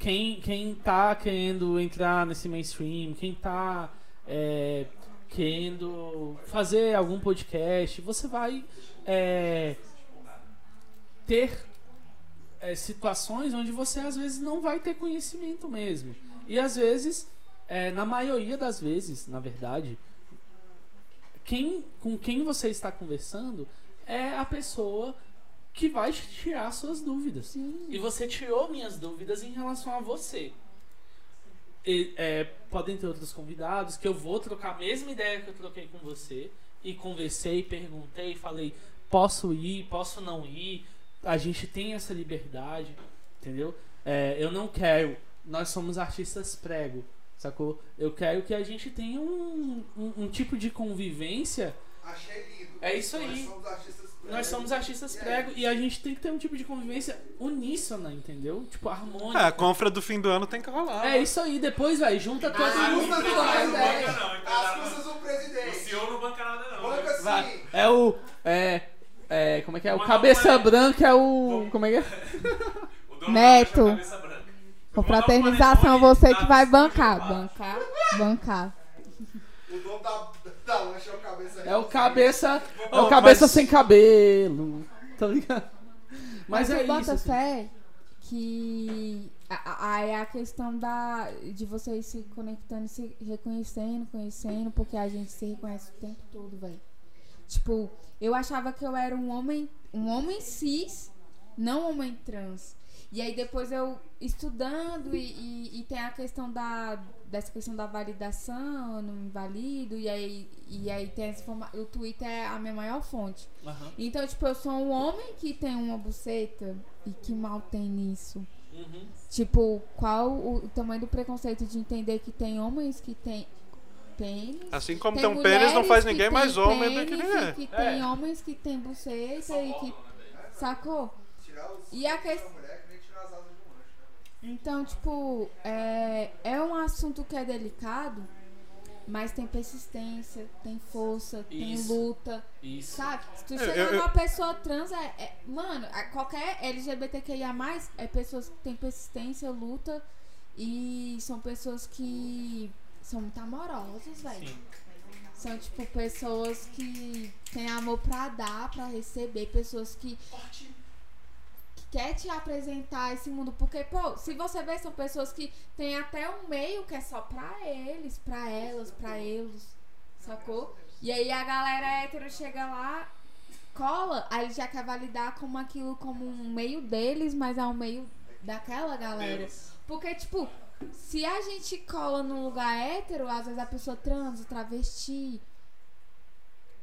Quem, quem tá querendo entrar nesse mainstream, quem tá é, querendo fazer algum podcast, você vai é, ter é, situações onde você às vezes não vai ter conhecimento mesmo. E às vezes, é, na maioria das vezes, na verdade, quem, com quem você está conversando é a pessoa que vai tirar suas dúvidas. Sim. E você tirou minhas dúvidas em relação a você. E, é, podem ter outros convidados que eu vou trocar a mesma ideia que eu troquei com você. E conversei, perguntei, falei: posso ir, posso não ir. A gente tem essa liberdade, entendeu? É, eu não quero. Nós somos artistas prego, sacou? Eu quero que a gente tenha um, um, um tipo de convivência. Achei lindo. É isso aí. Nós somos artistas Nós somos artistas E é prego isso. e a gente tem que ter um tipo de convivência uníssona, entendeu? Tipo, harmônica. É, a confra do fim do ano tem que rolar. É isso aí, depois, velho, junta todo mundo. junta Não todo banca mundo. não, As custas do não. O presidente. senhor não banca nada não. Banca né? Vai. sim. É o. É. É. Como é que é? O cabeça branca é o. Como é que é? <laughs> O dono Neto. da cabeça branca. Eu Com vou dar fraternização, panetone você que vai bancar. Bancar, bancar. O dono da, da lancha é o cabeça É o cabeça. É o cabeça sem cabelo. Tá ligado? Mas, Mas é eu boto isso. assim. fé que a, a, é a questão da, de vocês se conectando, se reconhecendo, conhecendo, porque a gente se reconhece o tempo todo, velho. Tipo, eu achava que eu era um homem, um homem cis, não um homem trans. E aí depois eu estudando e, e, e tem a questão da dessa questão da validação, eu não me valido, e aí, e aí tem essa forma, o Twitter é a minha maior fonte. Aham. Então, tipo, eu sou um homem que tem uma buceta e que mal tem nisso. Uhum. Tipo, qual o, o tamanho do preconceito de entender que tem homens que tem pênis? Assim como tem tem um pênis, não faz ninguém mais homem do que ninguém. que tem É. homens que tem buceta e que. Sacou? Tirar os E a questão. Asas de um anjo, né? Então, tipo, é, é um assunto que é delicado, mas tem persistência, tem força, tem Isso. luta, Isso. sabe? Se tu Eu- chega eu- numa pessoa trans, é, é- Mano, a- qualquer LGBTQIA, é pessoas que têm persistência, luta e são pessoas que são muito amorosas, velho. São, tipo, pessoas que têm amor pra dar, pra receber, pessoas que que quer te apresentar esse mundo. Porque, pô, se você vê, são pessoas que têm até um meio que é só pra eles, pra elas, pra eles, sacou? E aí a galera hétero chega lá, cola, aí ele já quer validar como aquilo como um meio deles, mas é um meio daquela galera. Porque, tipo, se a gente cola num lugar hétero, às vezes a pessoa trans, o travesti,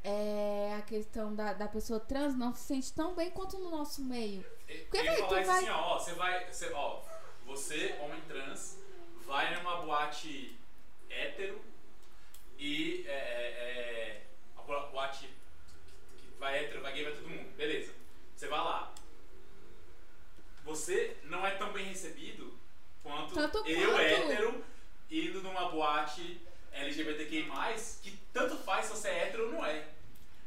é, a questão da, da pessoa trans não se sente tão bem quanto no nosso meio. Porque, velho, falar isso vai- assim, ó, você vai, você, ó, você, homem trans, vai numa boate hétero e é, é, é, a bo- boate que vai hétero, vai gay, vai todo mundo, beleza. Você vai lá. Você não é tão bem recebido quanto Tanto eu, quanto. hétero, indo numa boate LGBTQI+, que tanto faz se você é hétero ou não é.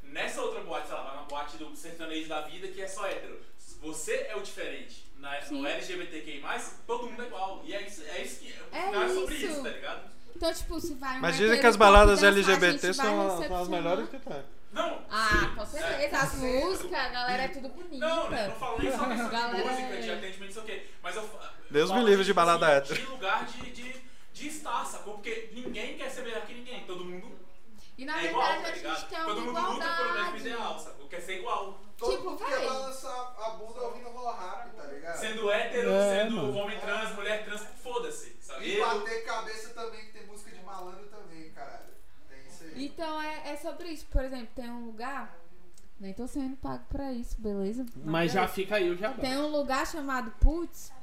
Nessa outra boate, sei lá, vai na boate do sertanejo da vida que é só hétero. Você é o diferente. Na, Sim. no LGBTQI+, todo mundo é igual. E é isso, é isso que... É não é sobre isso. tá ligado? Então, tipo, se vai um Mas dizem que as baladas LGBT são, são as melhores que tem. Não. Ah, com é. certeza. As músicas, a galera é tudo bonita. Não, né, não falo nem só <laughs> questão de Galera, música, de é. atendimento, não sei o quê. Mas eu Deus me livre de tipo balada assim, hétero. De lugar de, de, de estar, sacou? Porque ninguém quer ser melhor que ninguém. Todo mundo E na é igual, verdade tá a gente ligado? tem Todo uma mundo luta pelo mesmo ideal, sacou? Quer ser igual. Todo Tipo, mundo véi. quer balançar a bunda ouvindo rola rápido, tá ligado? Sendo hétero, É, sendo mano. homem trans, mulher trans, foda-se. sabe? E Eu, bater cabeça também, que tem música de malandro também, caralho. Tem isso aí. Então é, é sobre isso. Por exemplo, tem um lugar. Nem tô sendo pago pra isso, beleza? Mas já beleza. fica aí o jabá. Tem um lugar chamado Putz,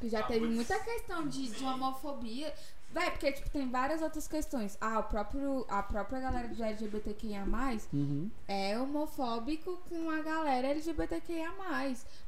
que já Ah, teve Putz. muita questão de, de homofobia. Véi, porque tipo, tem várias outras questões. Ah, o próprio, a própria galera do LGBTQIA+, Uhum. é homofóbico com a galera LGBTQIA+.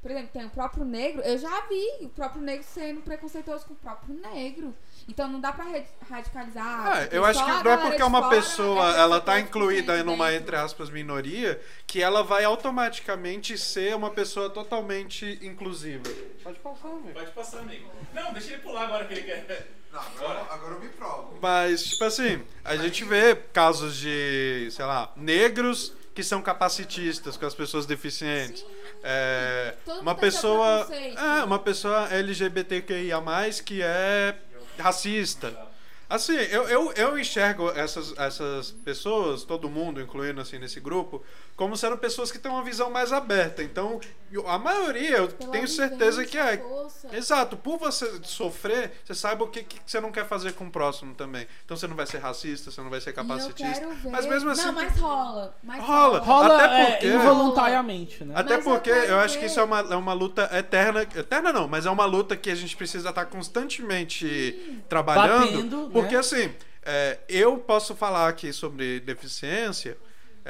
Por exemplo, tem o próprio negro. Eu já vi o próprio negro sendo preconceituoso com o próprio negro. Então não dá pra ra- radicalizar. É, eu acho que a não é porque uma fora pessoa é ela tá incluída em uma, entre aspas, minoria, que ela vai automaticamente ser uma pessoa totalmente inclusiva. Pode passar, amigo. Pode passar, amigo. Não, deixa ele pular agora que ele quer. Não, agora, agora eu me provo. Mas, tipo assim, a gente vê casos de, sei lá, negros que são capacitistas com as pessoas deficientes. Sim. É, Todo uma pessoa. É, uma pessoa LGBTQIA, que é racista. Assim, eu, eu, eu enxergo essas, essas pessoas, todo mundo, incluindo assim nesse grupo, como sendo pessoas que têm uma visão mais aberta. Então, eu- a maioria, eu Pela tenho certeza que é. força. Exato, por você sofrer, você saiba o que, que você não quer fazer com o próximo também. Então você não vai ser racista, você não vai ser eu capacitista. quero ver. Mas mesmo assim. Não, mas rola. Mas Rola. Rola Até é, porque- involuntariamente, né? Até Mas eu porque eu, quero acho que isso é uma, é uma luta eterna. Eterna não, mas é uma luta que a gente precisa estar constantemente trabalhando. Batendo, porque assim, é, eu posso falar aqui sobre deficiência.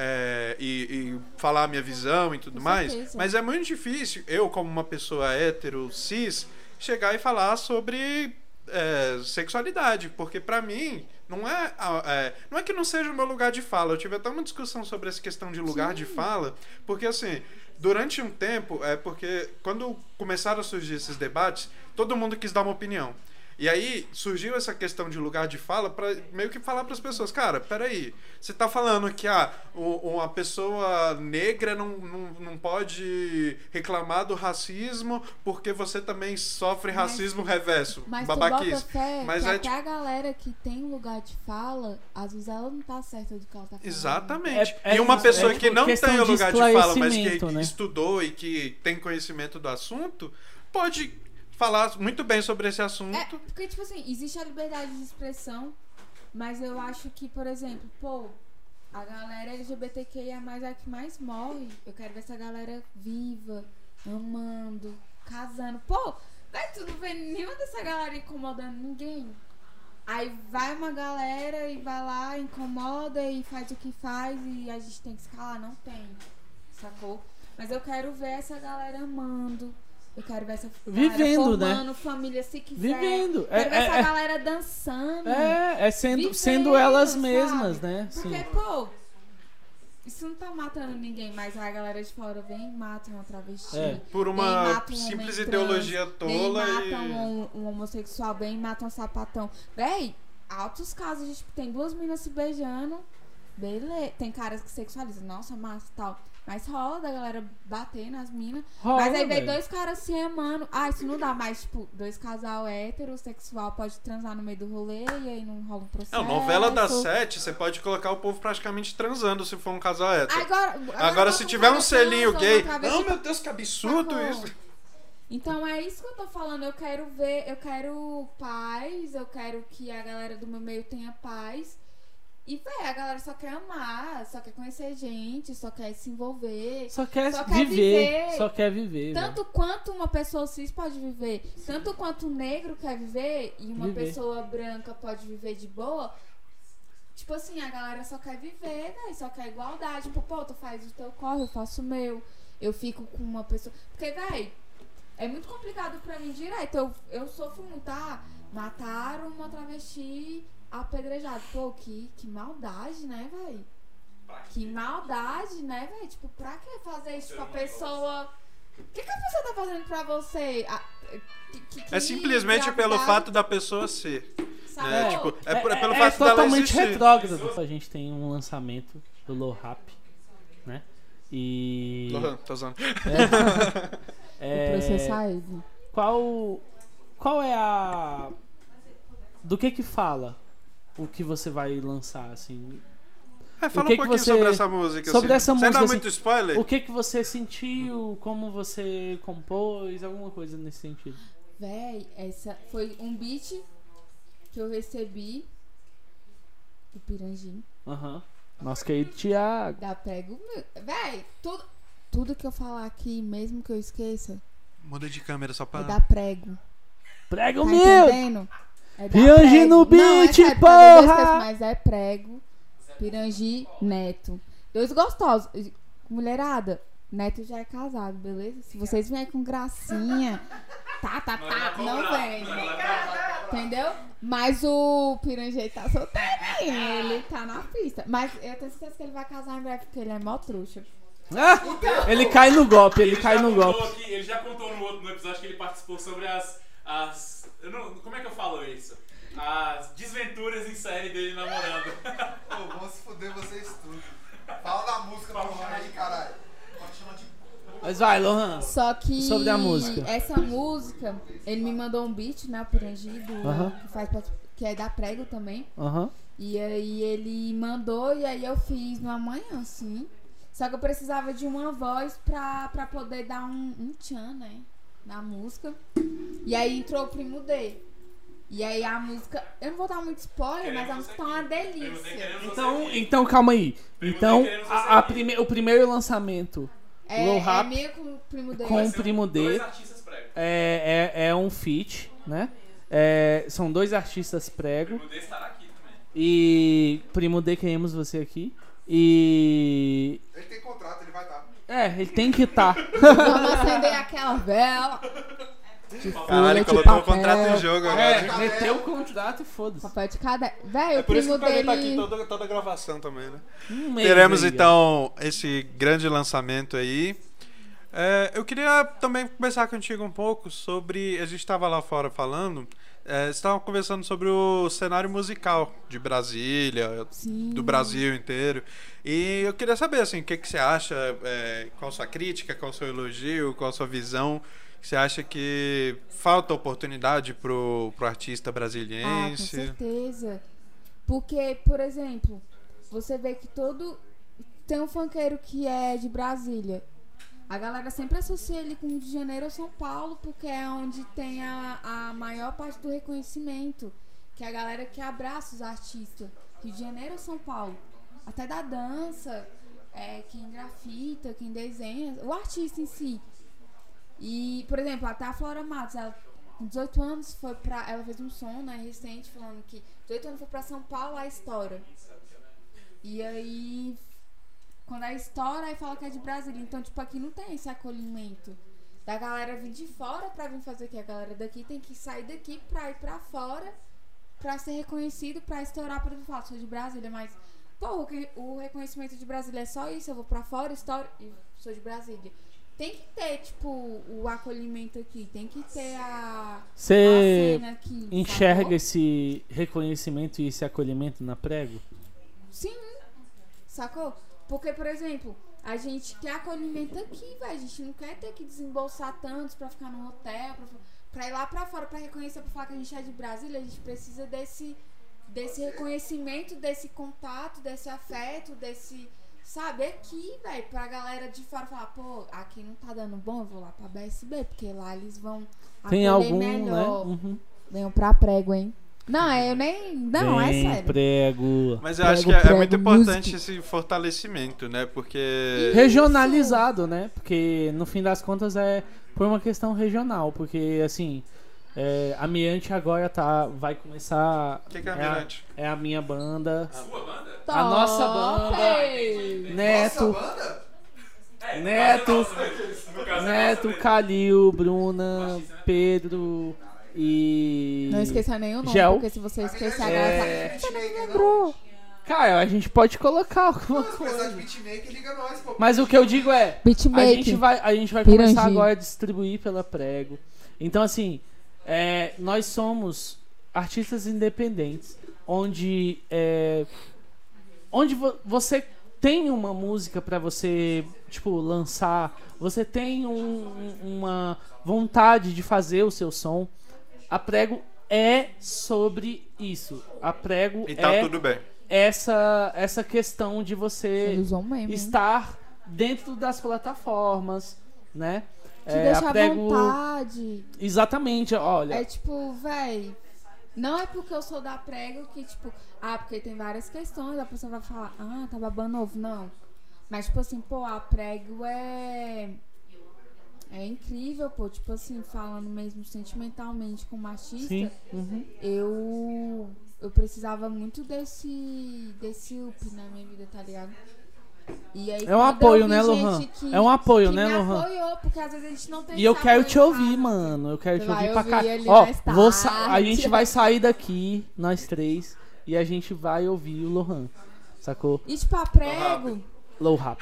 é, e, e falar a minha visão e tudo Com mais, certeza. mas é muito difícil eu, como uma pessoa hétero, cis, chegar e falar sobre é, sexualidade, porque pra mim não é, é, não é que não seja o meu lugar de fala. Eu tive até uma discussão sobre essa questão de lugar de fala, porque assim, durante um tempo, é porque quando começaram a surgir esses debates, todo mundo quis dar uma opinião. E aí surgiu essa questão de lugar de fala para meio que falar para as pessoas, cara, peraí, você tá falando que ah, uma pessoa negra não, não, não pode reclamar do racismo porque você também sofre Mas- racismo reverso, Mas tu babaquice. bota fé Mas que é até tipo- a galera que tem lugar de fala, às vezes ela não tá certa do que ela tá falando. Exatamente. É- é e uma pessoa é que tipo não tem o de lugar de fala, mas que né? estudou e que tem conhecimento do assunto, pode falar muito bem sobre esse assunto. É, porque, tipo assim, existe a liberdade de expressão, mas eu acho que, por exemplo, pô, a galera LGBTQIA é a que mais morre. Eu quero ver essa galera viva, amando, casando. Pô, velho, tu não vê nenhuma dessa galera incomodando ninguém. Aí vai uma galera e vai lá, incomoda e faz o que faz e a gente tem que escalar. Não tem, sacou? Mas eu quero ver essa galera amando. Eu quero ver essa galera Vivendo, né? formando família se quiser. Vivendo. Quero É, ver essa é, galera dançando. é, é sendo, Vivendo, sendo elas sabe? mesmas, né? Porque, Sim. pô, isso não tá matando ninguém, mas a galera de fora vem e mata uma travesti. É. Por Vem uma um simples ideologia trans, Vem e tola mata e. um, um homossexual, vem e mata um sapatão. Véi, altos casos, a gente tem duas meninas se beijando. Beleza. Tem caras que sexualizam, nossa, massa e tal. Mas rola da galera bater nas minas. Mas aí vem dois caras se amando. Ah, isso não dá mais, tipo, dois casal heterossexual pode transar no meio do rolê e aí não rola um processo. Não, novela das sete, você pode colocar o povo praticamente transando se for um casal hétero. Agora, Agora, se tiver um selinho gay. Não, Não, meu Deus, que absurdo Sacou? isso. Então é isso que eu tô falando. Eu quero ver, eu quero paz, eu quero que a galera do meu meio tenha paz. E, véi, a galera só quer amar, só quer conhecer gente, só quer se envolver. Só quer, Só quer viver, viver. Só quer viver. Tanto quanto uma pessoa cis pode viver, tanto quanto um negro quer viver e uma Viver. pessoa branca pode viver de boa. Tipo assim, a galera só quer viver, né? Só quer igualdade. Tipo, pô, tu faz o teu corre, eu faço o meu. Eu fico com uma pessoa. Porque, véi, é muito complicado pra mim direto. Eu, eu sofro muito, ah, mataram uma travesti apedrejada. Pô, que, que maldade, né, véi? Que maldade, né, véi? Tipo, pra que fazer isso com a pessoa? O que, que a pessoa tá fazendo pra você? Ah, que- que- É simplesmente pelo fato da pessoa ser. É, tipo, é, por- é pelo é fato dela totalmente existir. retrógrado. A gente tem um lançamento do Lohap, né? E. Lohan, tô usando. <laughs> é, ele. qual qual é a do que que fala o que você vai lançar assim É, fala que um que pouquinho você- sobre essa música. sobre assim. essa Sem dar música, muito spoiler. o que que você sentiu como você compôs alguma coisa nesse sentido Véi, essa foi um beat que eu recebi do Piranjim, Aham. nosso querido Thiago da Prego. Véi, tudo, tudo que eu falar aqui, mesmo que eu esqueça, Muda de câmera só pra. é da Prego. prega Tá o meu entendendo? É Pirangi no Não, beat, é porra! Mas é Prego, Pirangi, Neto. Dois gostosos. Mulherada, Neto já é casado, beleza? Se vocês vierem com gracinha, tá, tá, tá, não vem. Entendeu? Mas o Piranjei tá solteirinho, ele tá na pista. Mas eu tenho certeza que ele vai casar em breve, porque ele é mó trouxa. Ah, ele cai no golpe ele cai já no golpe aqui- ele já contou no outro no episódio que ele participou sobre as. As eu não, como é que eu falo isso? As desventuras em série dele namorando. Pô, vão se fuder vocês tudo. Fala da música do Ron aí, caralho. mas vai Lohan Só que. Sobre a música. Essa música, ele me mandou um beat, né? O Pirangi, do, Aham. que, faz, que é da Prego também. Aham. E aí ele mandou e aí eu fiz no amanhã, assim. Só que eu precisava de uma voz pra, pra poder dar um, um tchan, né? Na música. E aí entrou o primo D. E aí a música. Eu não vou dar muito spoiler, mas a música tá uma delícia. Então, então calma aí. Então, a, a prime- o primeiro lançamento É, Low é Rap meio com o primo D. com o primo D é, é, é um feat, né? É, são dois artistas O prego primo D estará aqui também. e primo D queremos você aqui e Ele tem contrato, ele vai. É ele tem que estar. Vamos acender aquela vela. De Caralho, colocou o papel. contrato em jogo agora. É, meteu o contrato e foda-se. Papel de cada. Véi, É o por isso que o dele. tá aqui toda, toda a gravação também, né? Um mês Teremos aí, então esse grande lançamento aí. É, eu queria também conversar contigo um pouco sobre. A gente estava lá fora falando. É, você estava conversando sobre o cenário musical de Brasília, Sim. do Brasil inteiro. E eu queria saber, assim, o que, que você acha, é, qual a sua crítica, qual o seu elogio, qual a sua visão. Você acha que falta oportunidade pro, pro artista Ah, com brasiliense? certeza. Porque, por exemplo, você vê que todo. Tem um funkeiro que é de Brasília. A galera sempre associa ele com Rio de Janeiro ou São Paulo, porque é onde tem a, a maior parte do reconhecimento. Que é a galera que abraça os artistas. Rio de Janeiro ou São Paulo. Até da dança, é, quem grafita, quem desenha, o artista em si. E, por exemplo, até a Flora Matos, ela com 18 anos foi pra. Ela fez um som, né, recente, falando que 18 anos foi pra São Paulo a história. E aí. Quando a estoura, aí fala que é de Brasília. Então, tipo, aqui não tem esse acolhimento. Da galera vir de fora pra vir fazer o que? A galera daqui tem que sair daqui pra ir pra fora pra ser reconhecido, pra estourar, exemplo, falar, sou de Brasília, mas. Pô, o reconhecimento de Brasília é só isso, eu vou pra fora, estouro e sou de Brasília. Tem que ter, tipo, o acolhimento aqui, tem que ter a, Você aqui. enxerga sacou? esse reconhecimento e esse acolhimento na prego? Sim, sacou? Porque, por exemplo, a gente quer acolhimento aqui, velho. A gente não quer ter que desembolsar tantos pra ficar no hotel, pra, pra ir lá pra fora, pra reconhecer, pra falar que a gente é de Brasília. A gente precisa desse, desse reconhecimento, desse contato, desse afeto, desse. Sabe, aqui, velho, pra galera de fora falar, pô, aqui não tá dando bom, eu vou lá pra BSB, porque lá eles vão Tem algum, melhor. né? Uhum. Venham pra prego, hein? Não, eu nem. Não, é sério. prego. Mas eu acho que Prego, é, é prego, muito importante música. esse fortalecimento, né? Porque. Regionalizado, né? Porque no fim das contas é por uma questão regional. Porque assim, é, a Mirante agora tá, vai começar. O que, que é a- Mirante? É a minha banda. Sua banda? A nossa banda. Top! Neto, Nossa, banda? É, Neto, nossa, nossa, no caso é Neto, Calil, Bruna, Pedro e. Não esqueça nem o nome, Gel. porque se você esquecer a É. Beatmaker, não. Bro. Cara, a gente pode colocar alguma de coisa. beatmaker, liga nós, pô. Mas o que eu digo é. A gente vai, a gente vai Pirangi. começar agora a distribuir pela Prego. Então, assim, é, nós somos artistas independentes, onde, é, onde vo- você tem uma música pra você, tipo, lançar, você tem um- uma vontade de fazer o seu som. A Prego é sobre isso. A Prego E tá é tudo bem. essa, essa questão de você estar dentro das plataformas, né? Te É, deixa à Prego- vontade. Exatamente, olha. É tipo, véi. Não é porque eu sou da prego que, tipo, ah, porque tem várias questões, a pessoa vai falar, ah, tá babando ovo. Não. Mas, tipo assim, pô, a prego é. É incrível, pô. Tipo assim, falando mesmo sentimentalmente como artista, Sim. uhum. eu. Eu precisava muito desse. desse up na minha vida, tá ligado? E aí, É um quando eu apoio, vi né, gente Lohan? que- É um apoio, que né, Lohan? apoiou, porque às vezes a gente não tem E eu quero apoio te ouvir, casa. mano. Eu quero te ouvir pra cá. Ó, vou a gente vai <laughs> sair daqui, nós três, e a gente vai ouvir o Lohan. Sacou? E tipo, a prego. Low rap.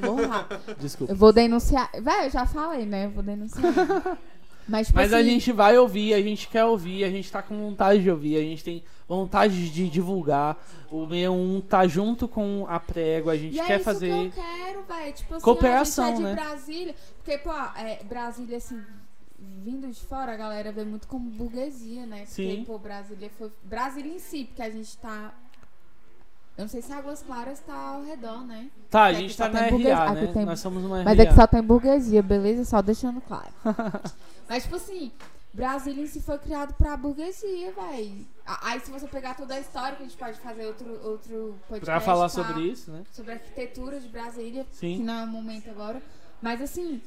Vou rápido. Desculpa. Eu vou denunciar. Véi, eu já falei, né? Eu vou denunciar. Mas, tipo Mas a assim, gente vai ouvir, a gente quer ouvir, a gente tá com vontade de ouvir, a gente tem vontade de divulgar. O 61 tá junto com a prego, a gente E é quer isso fazer. que eu quero, velho. Tipo assim, Cooperação, a gente é né? de Brasília. Porque, pô, é, Brasília, assim, vindo de fora, a galera vê muito como burguesia, né? Porque, Sim. pô, Brasília foi. Brasília em si, porque a gente tá. Eu não sei se Águas Claras tá ao redor, né? Tá, a gente tá na RA, né? tem- Nós somos uma Mas RA. é que só tem burguesia, beleza? Só deixando claro. <laughs> Mas, tipo assim, Brasília em si foi criado pra burguesia, véi. A- Aí, se você pegar toda a história, que a gente pode fazer outro, outro podcast. Pra falar tá? sobre isso, né? Sobre a arquitetura de Brasília, Sim. que não é o momento agora. Mas, assim,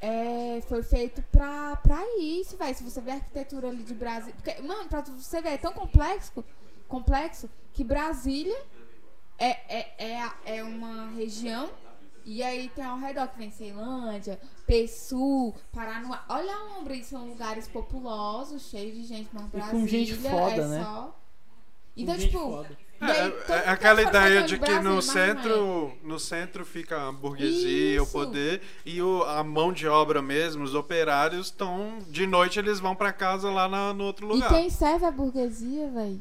é, foi feito pra, pra isso, véi. Se você ver a arquitetura ali de Brasília. Porque, mano, pra você ver, é tão complexo, complexo que Brasília é, é, é, a- é uma região e aí tem ao redor que vem Ceilândia, Pessu, Paranoá. Olha a Ombra, são lugares populosos, cheios de gente, mas com Brasília gente foda, é né? só. Então, Gente tipo, É, é aquela quer ideia de no que Brasil, no centro, no centro fica a burguesia, o Isso. poder e o, a mão de obra mesmo, os operários estão de noite eles vão pra casa lá na- no outro é. E lugar. quem serve a burguesia, velho?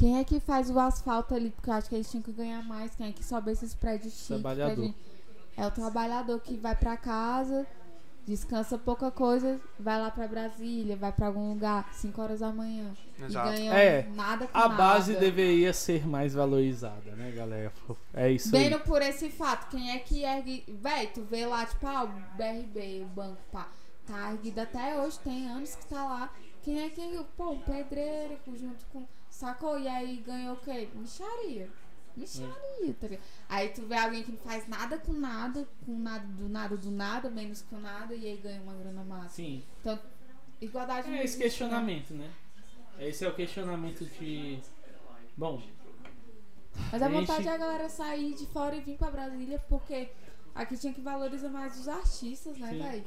Quem é que faz o asfalto ali? Porque eu acho que eles tinham que ganhar mais. Quem é que sobe esses prédios chiques? Trabalhador. gente- É o trabalhador que vai pra casa, descansa pouca coisa, vai lá pra Brasília, vai pra algum lugar, 5 horas da manhã. Exato. E ganha É, nada com A base nada. deveria ser mais valorizada, né, galera? É isso aí. Vendo por esse fato, quem é que ergue. Véi, tu vê lá, tipo, ah, o BRB, o banco, pá, tá erguido até hoje, tem anos que tá lá. Quem é que. Pô, um pedreiro junto com. Sacou? E aí ganhou o quê? Micharia. Micharia, tá ligado? Aí tu vê alguém que não faz nada com nada, com nada do nada do nada, menos com nada, e aí ganha uma grana massa. Sim. Então, igualdade É esse existe, questionamento, né? Esse é o questionamento de. Bom. Mas a A gente- vontade é a galera sair de fora e vir pra Brasília, porque aqui tinha que valorizar mais os artistas, né, velho?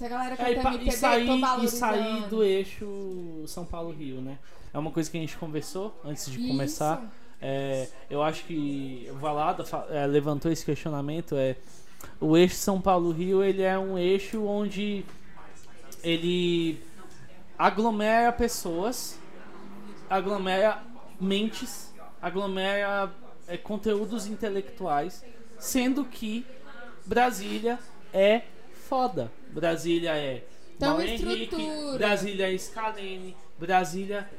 Se a galera é, e, MPB, e sair, tô e sair do eixo São Paulo-Rio, né? É uma coisa que a gente conversou antes de começar. Isso. É, eu acho que o Valada é, levantou esse questionamento. É, o eixo São Paulo-Rio ele é um eixo onde ele aglomera pessoas, aglomera mentes, aglomera é, conteúdos intelectuais, sendo que Brasília é foda. Brasília é Então, Mau Henrique, estrutura. Brasília é Scalene, Brasília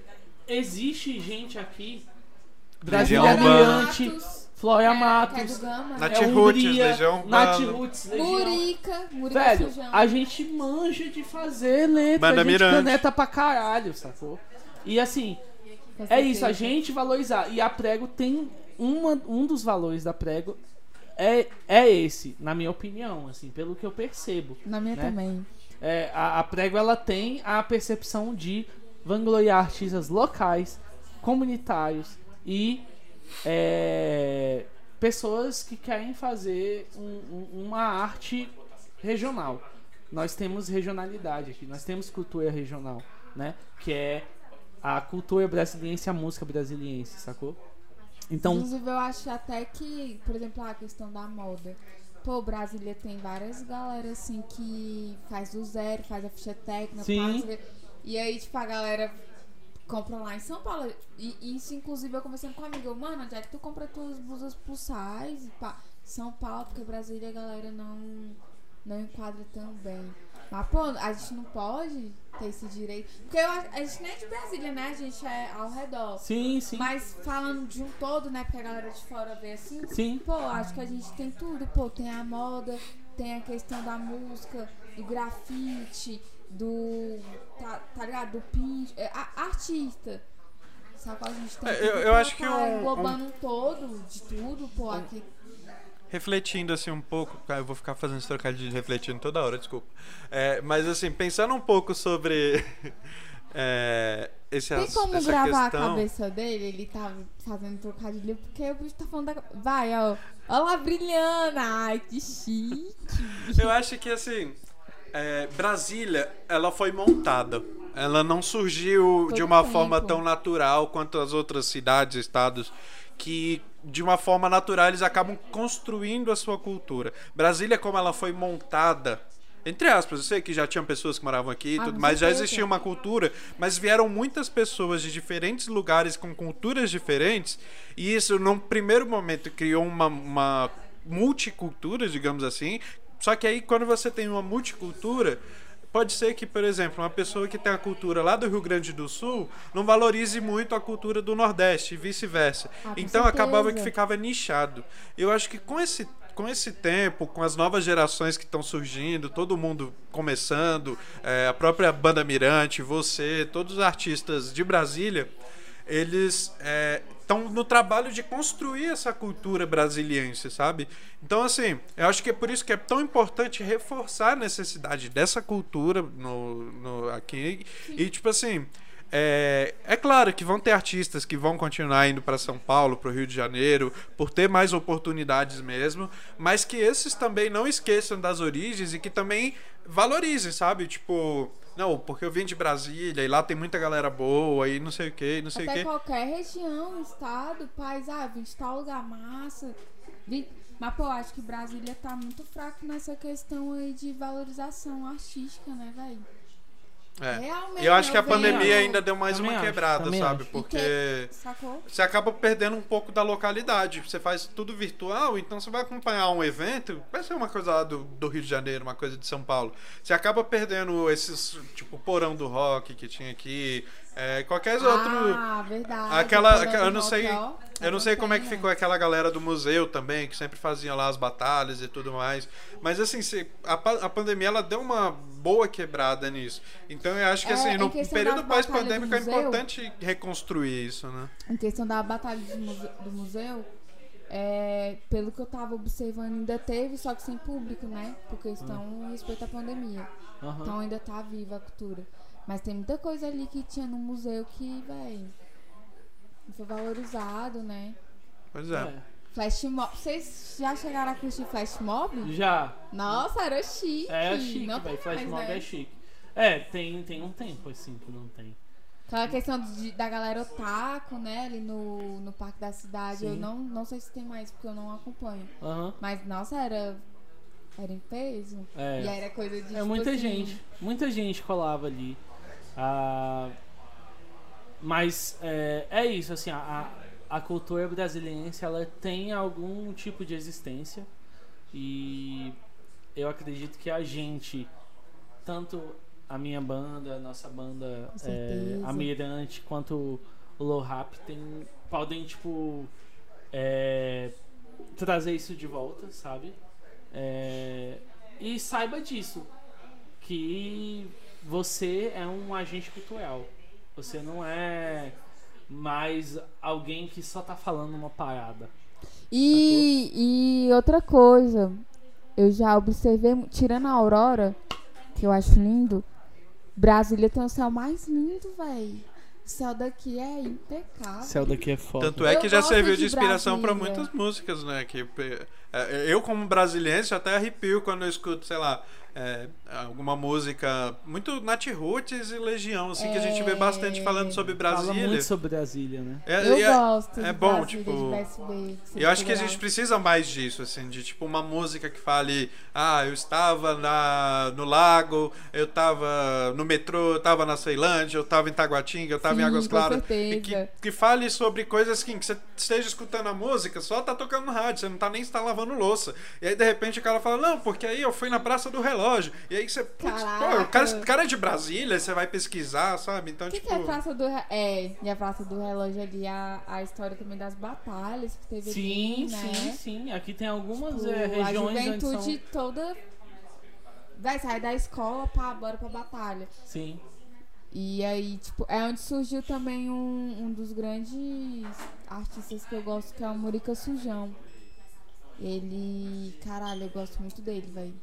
existe gente aqui. Brasília. Brilhante, Matos, Flória é, Matos, Nath é Roots, Hungria, Nath. Roots. Murica, Murica Velho, Sujão. a gente manja de fazer letra, Banda a gente Mirante. caneta pra caralho, sacou? E assim, é isso, a gente valorizar. E a Prego tem uma, um dos valores da Prego é, é esse, na minha opinião, assim, pelo que eu percebo. Na minha né? também. É, a, a Prego ela tem a percepção de vangloriar artistas locais, comunitários e é, pessoas que querem fazer um- um- uma arte regional. Nós temos regionalidade aqui, nós temos cultura regional, né? Que é a cultura brasiliense, a música brasiliense, sacou? Então, Inclusive, eu acho até que, por exemplo, a questão da moda. Pô, Brasília tem várias galera assim que faz do zero, faz a ficha técnica, Sim. quê. E aí, tipo, a galera compra lá em São Paulo. E isso, inclusive, eu conversando com um amigo, mano, onde é que tu compra tuas blusas? Pá, São Paulo, porque Brasília a galera não, não enquadra tão bem. Mas, pô, a gente não pode ter esse direito. Porque eu, a gente nem é de Brasília, né? A gente é ao redor. sim, sim, Mas falando de um todo, né? Porque a galera de fora vê assim. sim. Pô, acho que a gente tem tudo. Pô, tem a moda, tem a questão da música, do grafite, do. Tá, tá ligado? Do pinche. é, a- artista. Sabe? A gente tem É, tudo eu- eu acho que tá um- englobando um todo de tudo, pô. Aqui. Refletindo assim um pouco, ah, eu vou ficar fazendo esse trocadilho de refletindo toda hora, desculpa. É, mas assim, pensando um pouco sobre <laughs> é, esse Tem como essa gravar a questão. cabeça dele? Ele tá fazendo trocadilho porque o bicho tá falando da. Vai, ó. Olha lá brilhando. Ai, que chique. Eu acho que assim, é, Brasília, ela foi montada. Ela não surgiu de Todo uma tempo. forma tão natural quanto as outras cidades, estados, que de uma forma natural eles acabam construindo a sua cultura. Brasília, como ela foi montada, entre aspas, eu sei que já tinham pessoas que moravam aqui, e Ah, tudo, mas já existia uma cultura, mas vieram muitas pessoas de diferentes lugares com culturas diferentes, e isso num primeiro momento criou uma, uma multicultura, digamos assim. Só que aí quando você tem uma multicultura, pode ser que, por exemplo, uma pessoa que tem a cultura lá do Rio Grande do Sul não valorize muito a cultura do Nordeste e vice-versa. Ah, então acabava certeza. que ficava nichado. Eu acho que com esse com esse tempo, com as novas gerações que estão surgindo, todo mundo começando, é, a própria banda Mirante, você, todos os artistas de Brasília, eles estão no trabalho de construir essa cultura brasiliense, sabe? Então, assim, eu acho que é por isso que é tão importante reforçar a necessidade dessa cultura no, no, aqui. E, tipo assim, é, é claro que vão ter artistas que vão continuar indo para São Paulo, para o Rio de Janeiro, por ter mais oportunidades mesmo, mas que esses também não esqueçam das origens e que também valorizem, sabe? Tipo, não, porque eu vim de Brasília e lá tem muita galera boa e não sei o que, não sei o Até que. qualquer região, estado, país, ah, vim de tal lugar massa. Vim... Mas, pô, acho que Brasília tá muito fraco nessa questão aí de valorização artística, né, velho? É. Realmente. E eu acho que a pandemia ainda deu mais Também uma acho, quebrada, sabe? acho. Porque você acaba perdendo um pouco da localidade. Você faz tudo virtual, então você vai acompanhar um evento, vai ser uma coisa lá do, do Rio de Janeiro, uma coisa de São Paulo. Você acaba perdendo esses, tipo, porão do rock que tinha aqui, é, qualquer outro. Ah, verdade. Aquela- eu não sei- ó, Eu não sei como é que ficou aquela galera do museu também, que sempre fazia lá as batalhas e tudo mais. Mas assim, se- a, a pandemia ela deu uma boa quebrada nisso. Então eu acho que É, assim, em no período pós-pandêmico é importante reconstruir isso, né? Em questão da batalha do museu, do museu, é, pelo que eu tava observando, ainda teve, só que sem público, né? Por questão respeito à pandemia. Aham. Então ainda tá viva a cultura. Mas tem muita coisa ali que tinha no museu que, véi, não foi valorizado, né? Pois é. É. Flash mob. Vocês já chegaram a curtir flash mob? Já. Nossa, era chique. É chique, não velho. Flash mais, mob né? é chique. É, tem, tem um tempo assim que não tem. Aquela questão de- da galera otaku, né? Ali no, no Parque da Cidade. Eu Sim. não, não sei se tem mais, porque eu não acompanho. Aham. Mas, nossa, era. Era em peso. É. E era coisa de. É tipo muita assim, gente, muita gente colava ali. Ah, mas é, é isso, assim, a, a cultura brasiliense ela tem algum tipo de existência e eu acredito que a gente, tanto a minha banda, a nossa banda, é, certeza. a Mirante, quanto o Low Rap, tem, podem, tipo, é, trazer isso de volta, sabe? É, e saiba disso, que você é um agente cultural. Você não é mais alguém que só tá falando uma parada. E, e outra coisa, eu já observei, tirando a Aurora, que eu acho lindo, Brasília tem o céu mais lindo, véi. O céu daqui é impecável. céu daqui é foda. Tanto é Eu que já gosto serviu de de inspiração pra Brasília. muitas músicas, né? Que, eu, como brasiliense, até arrepio quando eu escuto, sei lá, é, alguma música muito Nat Roots e Legião, assim, que a gente vê bastante falando sobre Fala Brasília. muito sobre Brasília, né? É, Eu é- gosto é de bom, Brasília, tipo, eu acho que a gente precisa mais disso, assim, de tipo uma música que fale, ah, eu estava na, no lago, eu estava no metrô, eu estava na Ceilândia, eu estava em Taguatinga, eu estava em Águas Claras. E que, que fale sobre coisas assim, que você esteja escutando a música, só tá tocando no rádio, você não tá nem está lavando louça. E aí, de repente, o cara fala, não, porque aí eu fui na Praça do Relógio. E aí você, putz, pô, o cara, o cara é de Brasília, você vai pesquisar, sabe? Então, O que, tipo. que é a Praça do Re- É, e a Praça do Relógio ali, a, a história também das batalhas que teve Sim, ali, né? sim, sim. Aqui tem algumas Tipo, é, a regiões onde juventude são... toda vai sair da escola pra bora pra batalha. Sim. E aí, tipo, é onde surgiu também um, um dos grandes artistas que eu gosto, que é o Murica Sujão. Ele. Caralho, eu gosto muito dele, velho.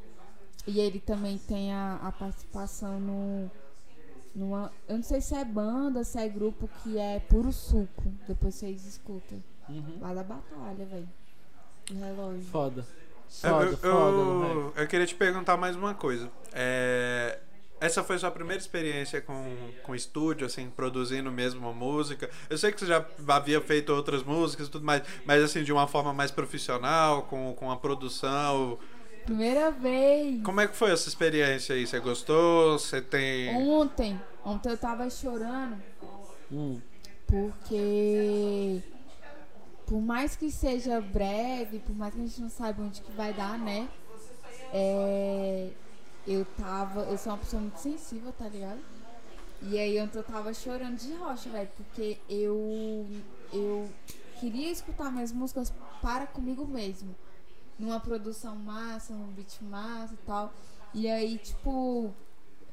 E ele também tem a, a participação no. Numa, eu não sei se é banda, se é grupo que é puro suco. Depois vocês escutam. Uhum. Lá da batalha, velho. Relógio. Foda. Eu, Foda, eu, foda, eu, eu queria te perguntar mais uma coisa. É, essa foi sua primeira experiência com, com estúdio, assim, produzindo mesmo uma música? Eu sei que você já havia feito outras músicas e tudo mais, mas assim, de uma forma mais profissional, com, com a produção. Primeira vez. Como é que foi essa experiência aí? Você gostou? Você tem. Ontem. Ontem eu tava chorando. Hum. Porque por mais que seja breve, por mais que a gente não saiba onde que vai dar, né? É, eu tava. Eu sou uma pessoa muito sensível, tá ligado? E aí ontem eu tava chorando de rocha, velho, porque eu. Eu queria escutar minhas músicas para comigo mesmo. Numa produção massa, num beat massa e tal. E aí, tipo,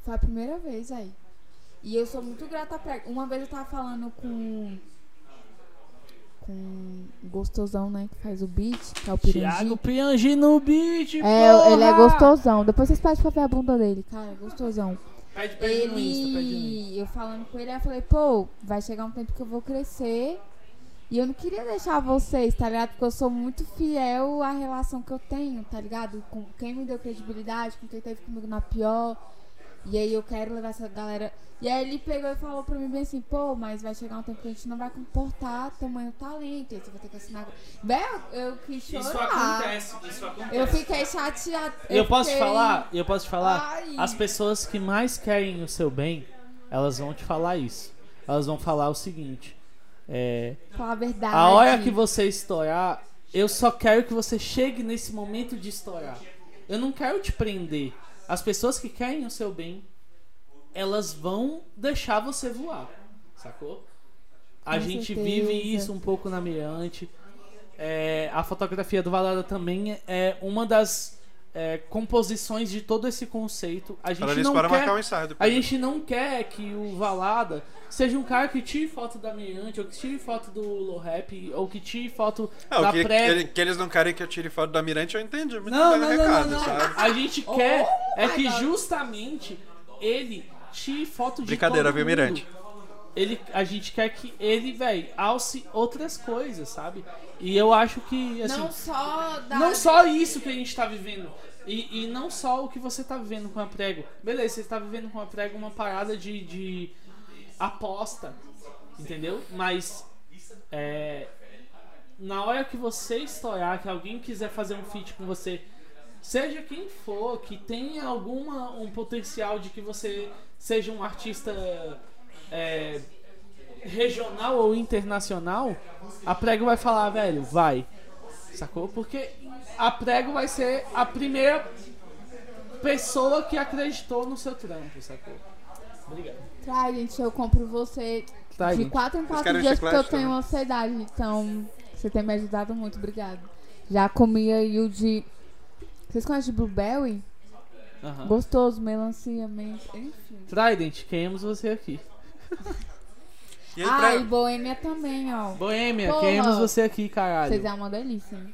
foi a primeira vez aí. E eu sou muito grata pra. Uma vez eu tava falando com. Com o gostosão, né? Que faz o beat, que é o Thiago Pirangi. Piangi no beat, É, porra! ele é gostosão. Depois vocês pedem pra ver a bunda dele, cara, é gostosão. Pede, pede no Insta, pede no Insta. Ele, eu falando com ele, eu falei, pô, vai chegar um tempo que eu vou crescer. E eu não queria deixar vocês, tá ligado? Porque eu sou muito fiel à relação que eu tenho, tá ligado? Com quem me deu credibilidade, com quem teve comigo na pior. E aí eu quero levar essa galera. E aí ele pegou e falou pra mim bem assim, pô, mas vai chegar um tempo que a gente não vai comportar tamanho talento. E aí você vai ter que assinar. Velho, eu quis chorar. Isso acontece, isso acontece. Eu fiquei chateada. Eu posso te fiquei- falar, eu posso te falar, Ai. as pessoas que mais querem o seu bem, elas vão te falar isso. Elas vão falar o seguinte, é, Falar a verdade. a hora que você estourar, eu só quero que você chegue nesse momento de estourar. Eu não quero te prender. As pessoas que querem o seu bem, elas vão deixar você voar, sacou? A Com gente certeza. vive isso um pouco na Mirante. É, a fotografia do Valada também é uma das é, composições de todo esse conceito. A gente não para quer, um a gente não quer que o Valada seja um cara que tire foto da Mirante, ou que tire foto do Low Rap, ou que tire foto Ah, da o que, pré. ele- que eles não querem que eu tire foto da Mirante, eu entendi. Muito Não, bem não, não, recado, não, não. sabe? A gente quer é my que God. justamente ele tire foto de Brincadeira, todo viu. Mirante? Ele, a gente quer que ele, velho, alce outras coisas, sabe? E eu acho que, assim, Não só da. não só isso que a gente tá vivendo. E, e não só o que você tá vivendo com a prego. Beleza, você tá vivendo com a prego uma parada de, de aposta. Entendeu? Mas é, na hora que você estourar, que alguém quiser fazer um feat com você, seja quem for, que tenha alguma um potencial de que você seja um artista é, regional ou internacional, a prego vai falar, velho, vai. Sacou? Porque a prego vai ser a primeira pessoa que acreditou no seu trampo, sacou? Obrigado. Traz, gente, eu compro você Tá, de gente. 4 em 4 querem dias porque eu tenho também? ansiedade. Então, você tem me ajudado muito, obrigado. Já comi aí o de. Vocês conhecem de Blueberry? Aham. Gostoso, melancia, menta, enfim. Trident, queremos você aqui. E aí, Ah, pra- e Boêmia também, ó. Boêmia, Porra. queremos você aqui, caralho. Vocês é uma delícia. hein?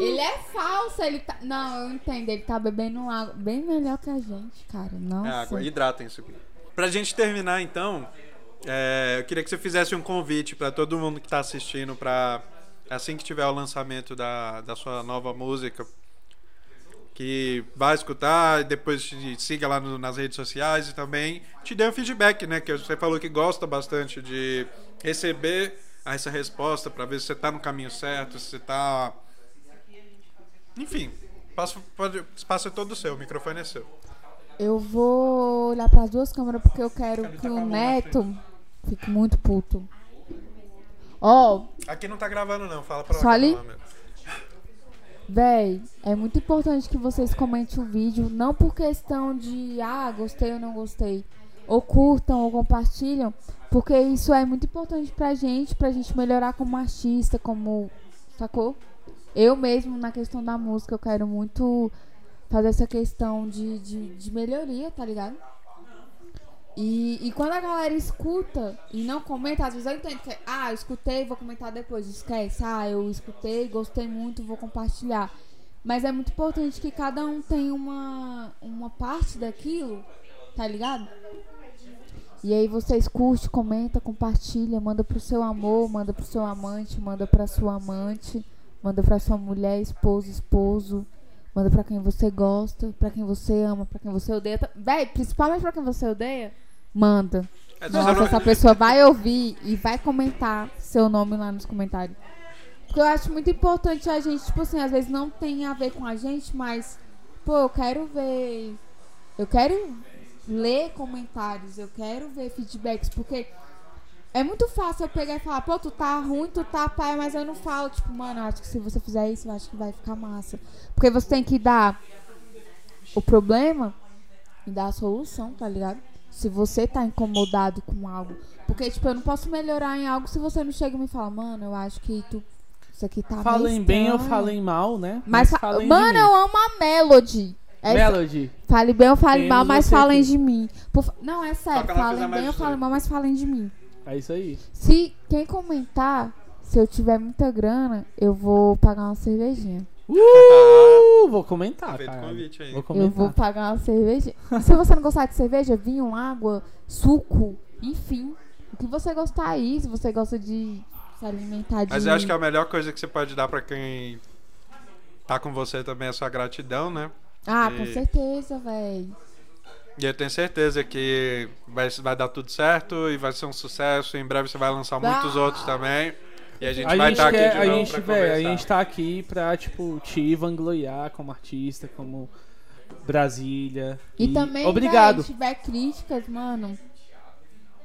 Ele é falso, ele tá. Não, eu entendo, ele tá bebendo água bem melhor que a gente, cara. É Nossa. água, hidratem-se. Pra gente terminar, então, é, eu queria que você fizesse um convite pra todo mundo que tá assistindo pra, assim que tiver o lançamento da, da sua nova música, que vai escutar e depois te siga lá no- nas redes sociais e também te dê um feedback, né? Que você falou que gosta bastante de receber essa resposta pra ver se você tá no caminho certo, se você tá... Enfim, espaço, pode, o espaço é todo seu, o microfone é seu. Eu vou olhar pras duas câmeras porque eu quero que o Neto fique muito puto. Ó, Aqui não tá gravando não, fala pra Só ali? câmera lá. Véi, é muito importante que vocês comentem o vídeo, não por questão de ah, gostei ou não gostei, ou curtam ou compartilham, porque isso é muito importante pra gente, pra gente melhorar como artista, como. Sacou? Eu mesmo, na questão da música, eu quero muito fazer essa questão de, de, de melhoria, tá ligado? E, e quando a galera escuta e não comenta, às vezes eu entendo que, ah, eu escutei, vou comentar depois, esquece. Ah, eu escutei, gostei muito, vou compartilhar. Mas é muito importante que cada um tenha uma, uma parte daquilo, tá ligado? E aí vocês curte, comenta, compartilha, manda pro seu amor, manda pro seu amante, manda pra sua amante, manda pra sua mulher, esposo, esposo, manda pra quem você gosta, pra quem você ama, pra quem você odeia. Véi, principalmente pra quem você odeia, manda. É, Nossa, não- essa pessoa vai ouvir e vai comentar seu nome lá nos comentários. Porque eu acho muito importante a gente, tipo assim, às vezes não tem a ver com a gente, mas, pô, eu quero ver. Eu quero ler comentários, eu quero ver feedbacks, porque é muito fácil eu pegar e falar, pô, tu tá ruim, tu tá pai, mas eu não falo, tipo, mano, acho que se você fizer isso, eu acho que vai ficar massa. Porque você tem que dar o problema e dar a solução, tá ligado? Se você tá incomodado com algo. Porque, tipo, eu não posso melhorar em algo se você não chega e me fala, mano, eu acho que tu. Isso aqui tá Falem bem ou estranho." falem mal, né? Mas, fa- falem de mano, mim. eu amo a Melody. Essa- Melody, Fale bem ou fale mal, mas falem aqui. de mim. Por Não, é sério. Falem bem ou falem mal, mas falem de mim. é isso aí. Se quem comentar, se eu tiver muita grana, eu vou pagar uma cervejinha. Uh, <laughs> vou comentar, feito cara. convite aí. Vou Eu comentar. vou pagar uma cervejinha. E se você não gostar de cerveja, vinho, água, suco, enfim. O que você gostar aí, se você gosta de se alimentar de. Mas eu acho que é a melhor coisa que você pode dar pra quem tá com você também a sua gratidão, né? Ah, E- com certeza, véi. E eu tenho certeza que vai, vai dar tudo certo e vai ser um sucesso. Em breve você vai lançar muitos Ah. outros também. E a gente A vai gente, estar aqui quer, de a, novo gente, pra véi, a gente tá aqui pra, tipo, te vangloriar como artista, como Brasília. E, também, Obrigado. véi, se tiver críticas, mano.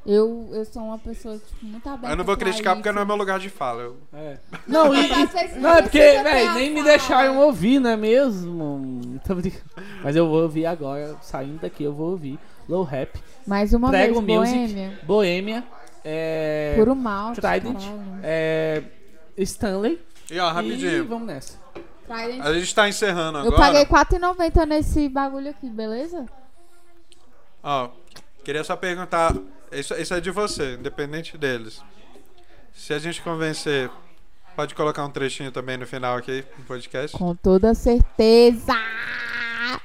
Eu, eu sou uma pessoa, tipo, muito aberta. Eu não vou criticar porque não é meu lugar de fala. Eu- É. Não, <laughs> e, não, é porque, velho, nem me deixaram ouvir, não é mesmo? <laughs> Mas eu vou ouvir agora, saindo daqui, eu vou ouvir Low Rap, Mais uma Prego vez, Music, Boêmia. Boêmia, é, Puro mal. Trident, é, Stanley E ó, e rapidinho. vamos nessa. Trident. A gente tá encerrando Eu agora. paguei R$4,90 nesse bagulho aqui, beleza? Ó, queria só perguntar. Isso, isso é de você, independente deles. Se a gente convencer, pode colocar um trechinho também no final aqui no podcast. Com toda certeza.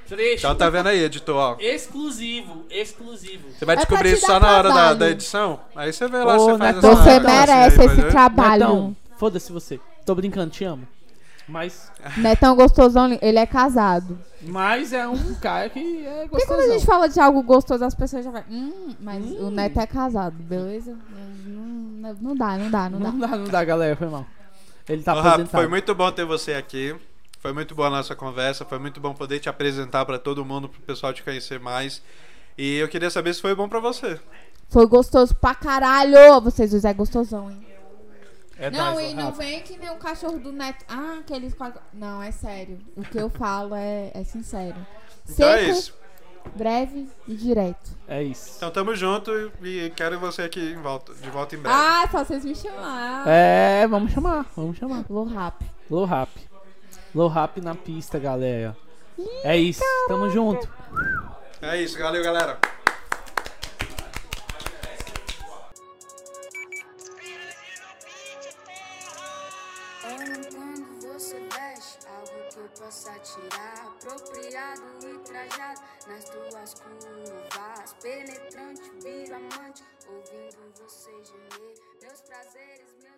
Trecho Então tá vendo aí, editor, ó. exclusivo, exclusivo. Você vai É descobrir isso só na hora da, da edição. Aí você vê lá, Ô, você faz Netão, essa Você merece esse ver. trabalho. Netão, foda-se você. Tô brincando, te amo. Mas, <laughs> Netão gostosão, ele é casado. mas é um cara que é Porque quando a gostosão. gente fala de algo gostoso, as pessoas já vai. Hum, mas o Neto é casado, beleza? Não, não, não dá, não dá, não dá. Não dá, não dá, galera, foi mal. Ele tá Ô, Rafa, aposentado. foi muito bom ter você aqui. Foi muito boa a nossa conversa. Foi muito bom poder te apresentar pra todo mundo, pro pessoal te conhecer mais. E eu queria saber se foi bom pra você. Foi gostoso pra caralho. Vocês dois é gostosão, hein? É não, e não vem que nem o cachorro do Neto. Ah, aqueles quatro. Não, é sério. O que eu falo é, é sincero. Então é Seco, isso. breve e direto. É isso. Então tamo junto e quero você aqui em volta, de volta em breve. Ah, só vocês me chamar. É, vamos chamar, vamos chamar. Low rap. Low Rap. Low Rap na pista, galera. É isso, tamo junto. É isso, valeu, galera. possa tirar Apropriado e trajado nas tuas curvas Penetrante, viro amante Ouvindo você gemer Meus prazeres, meus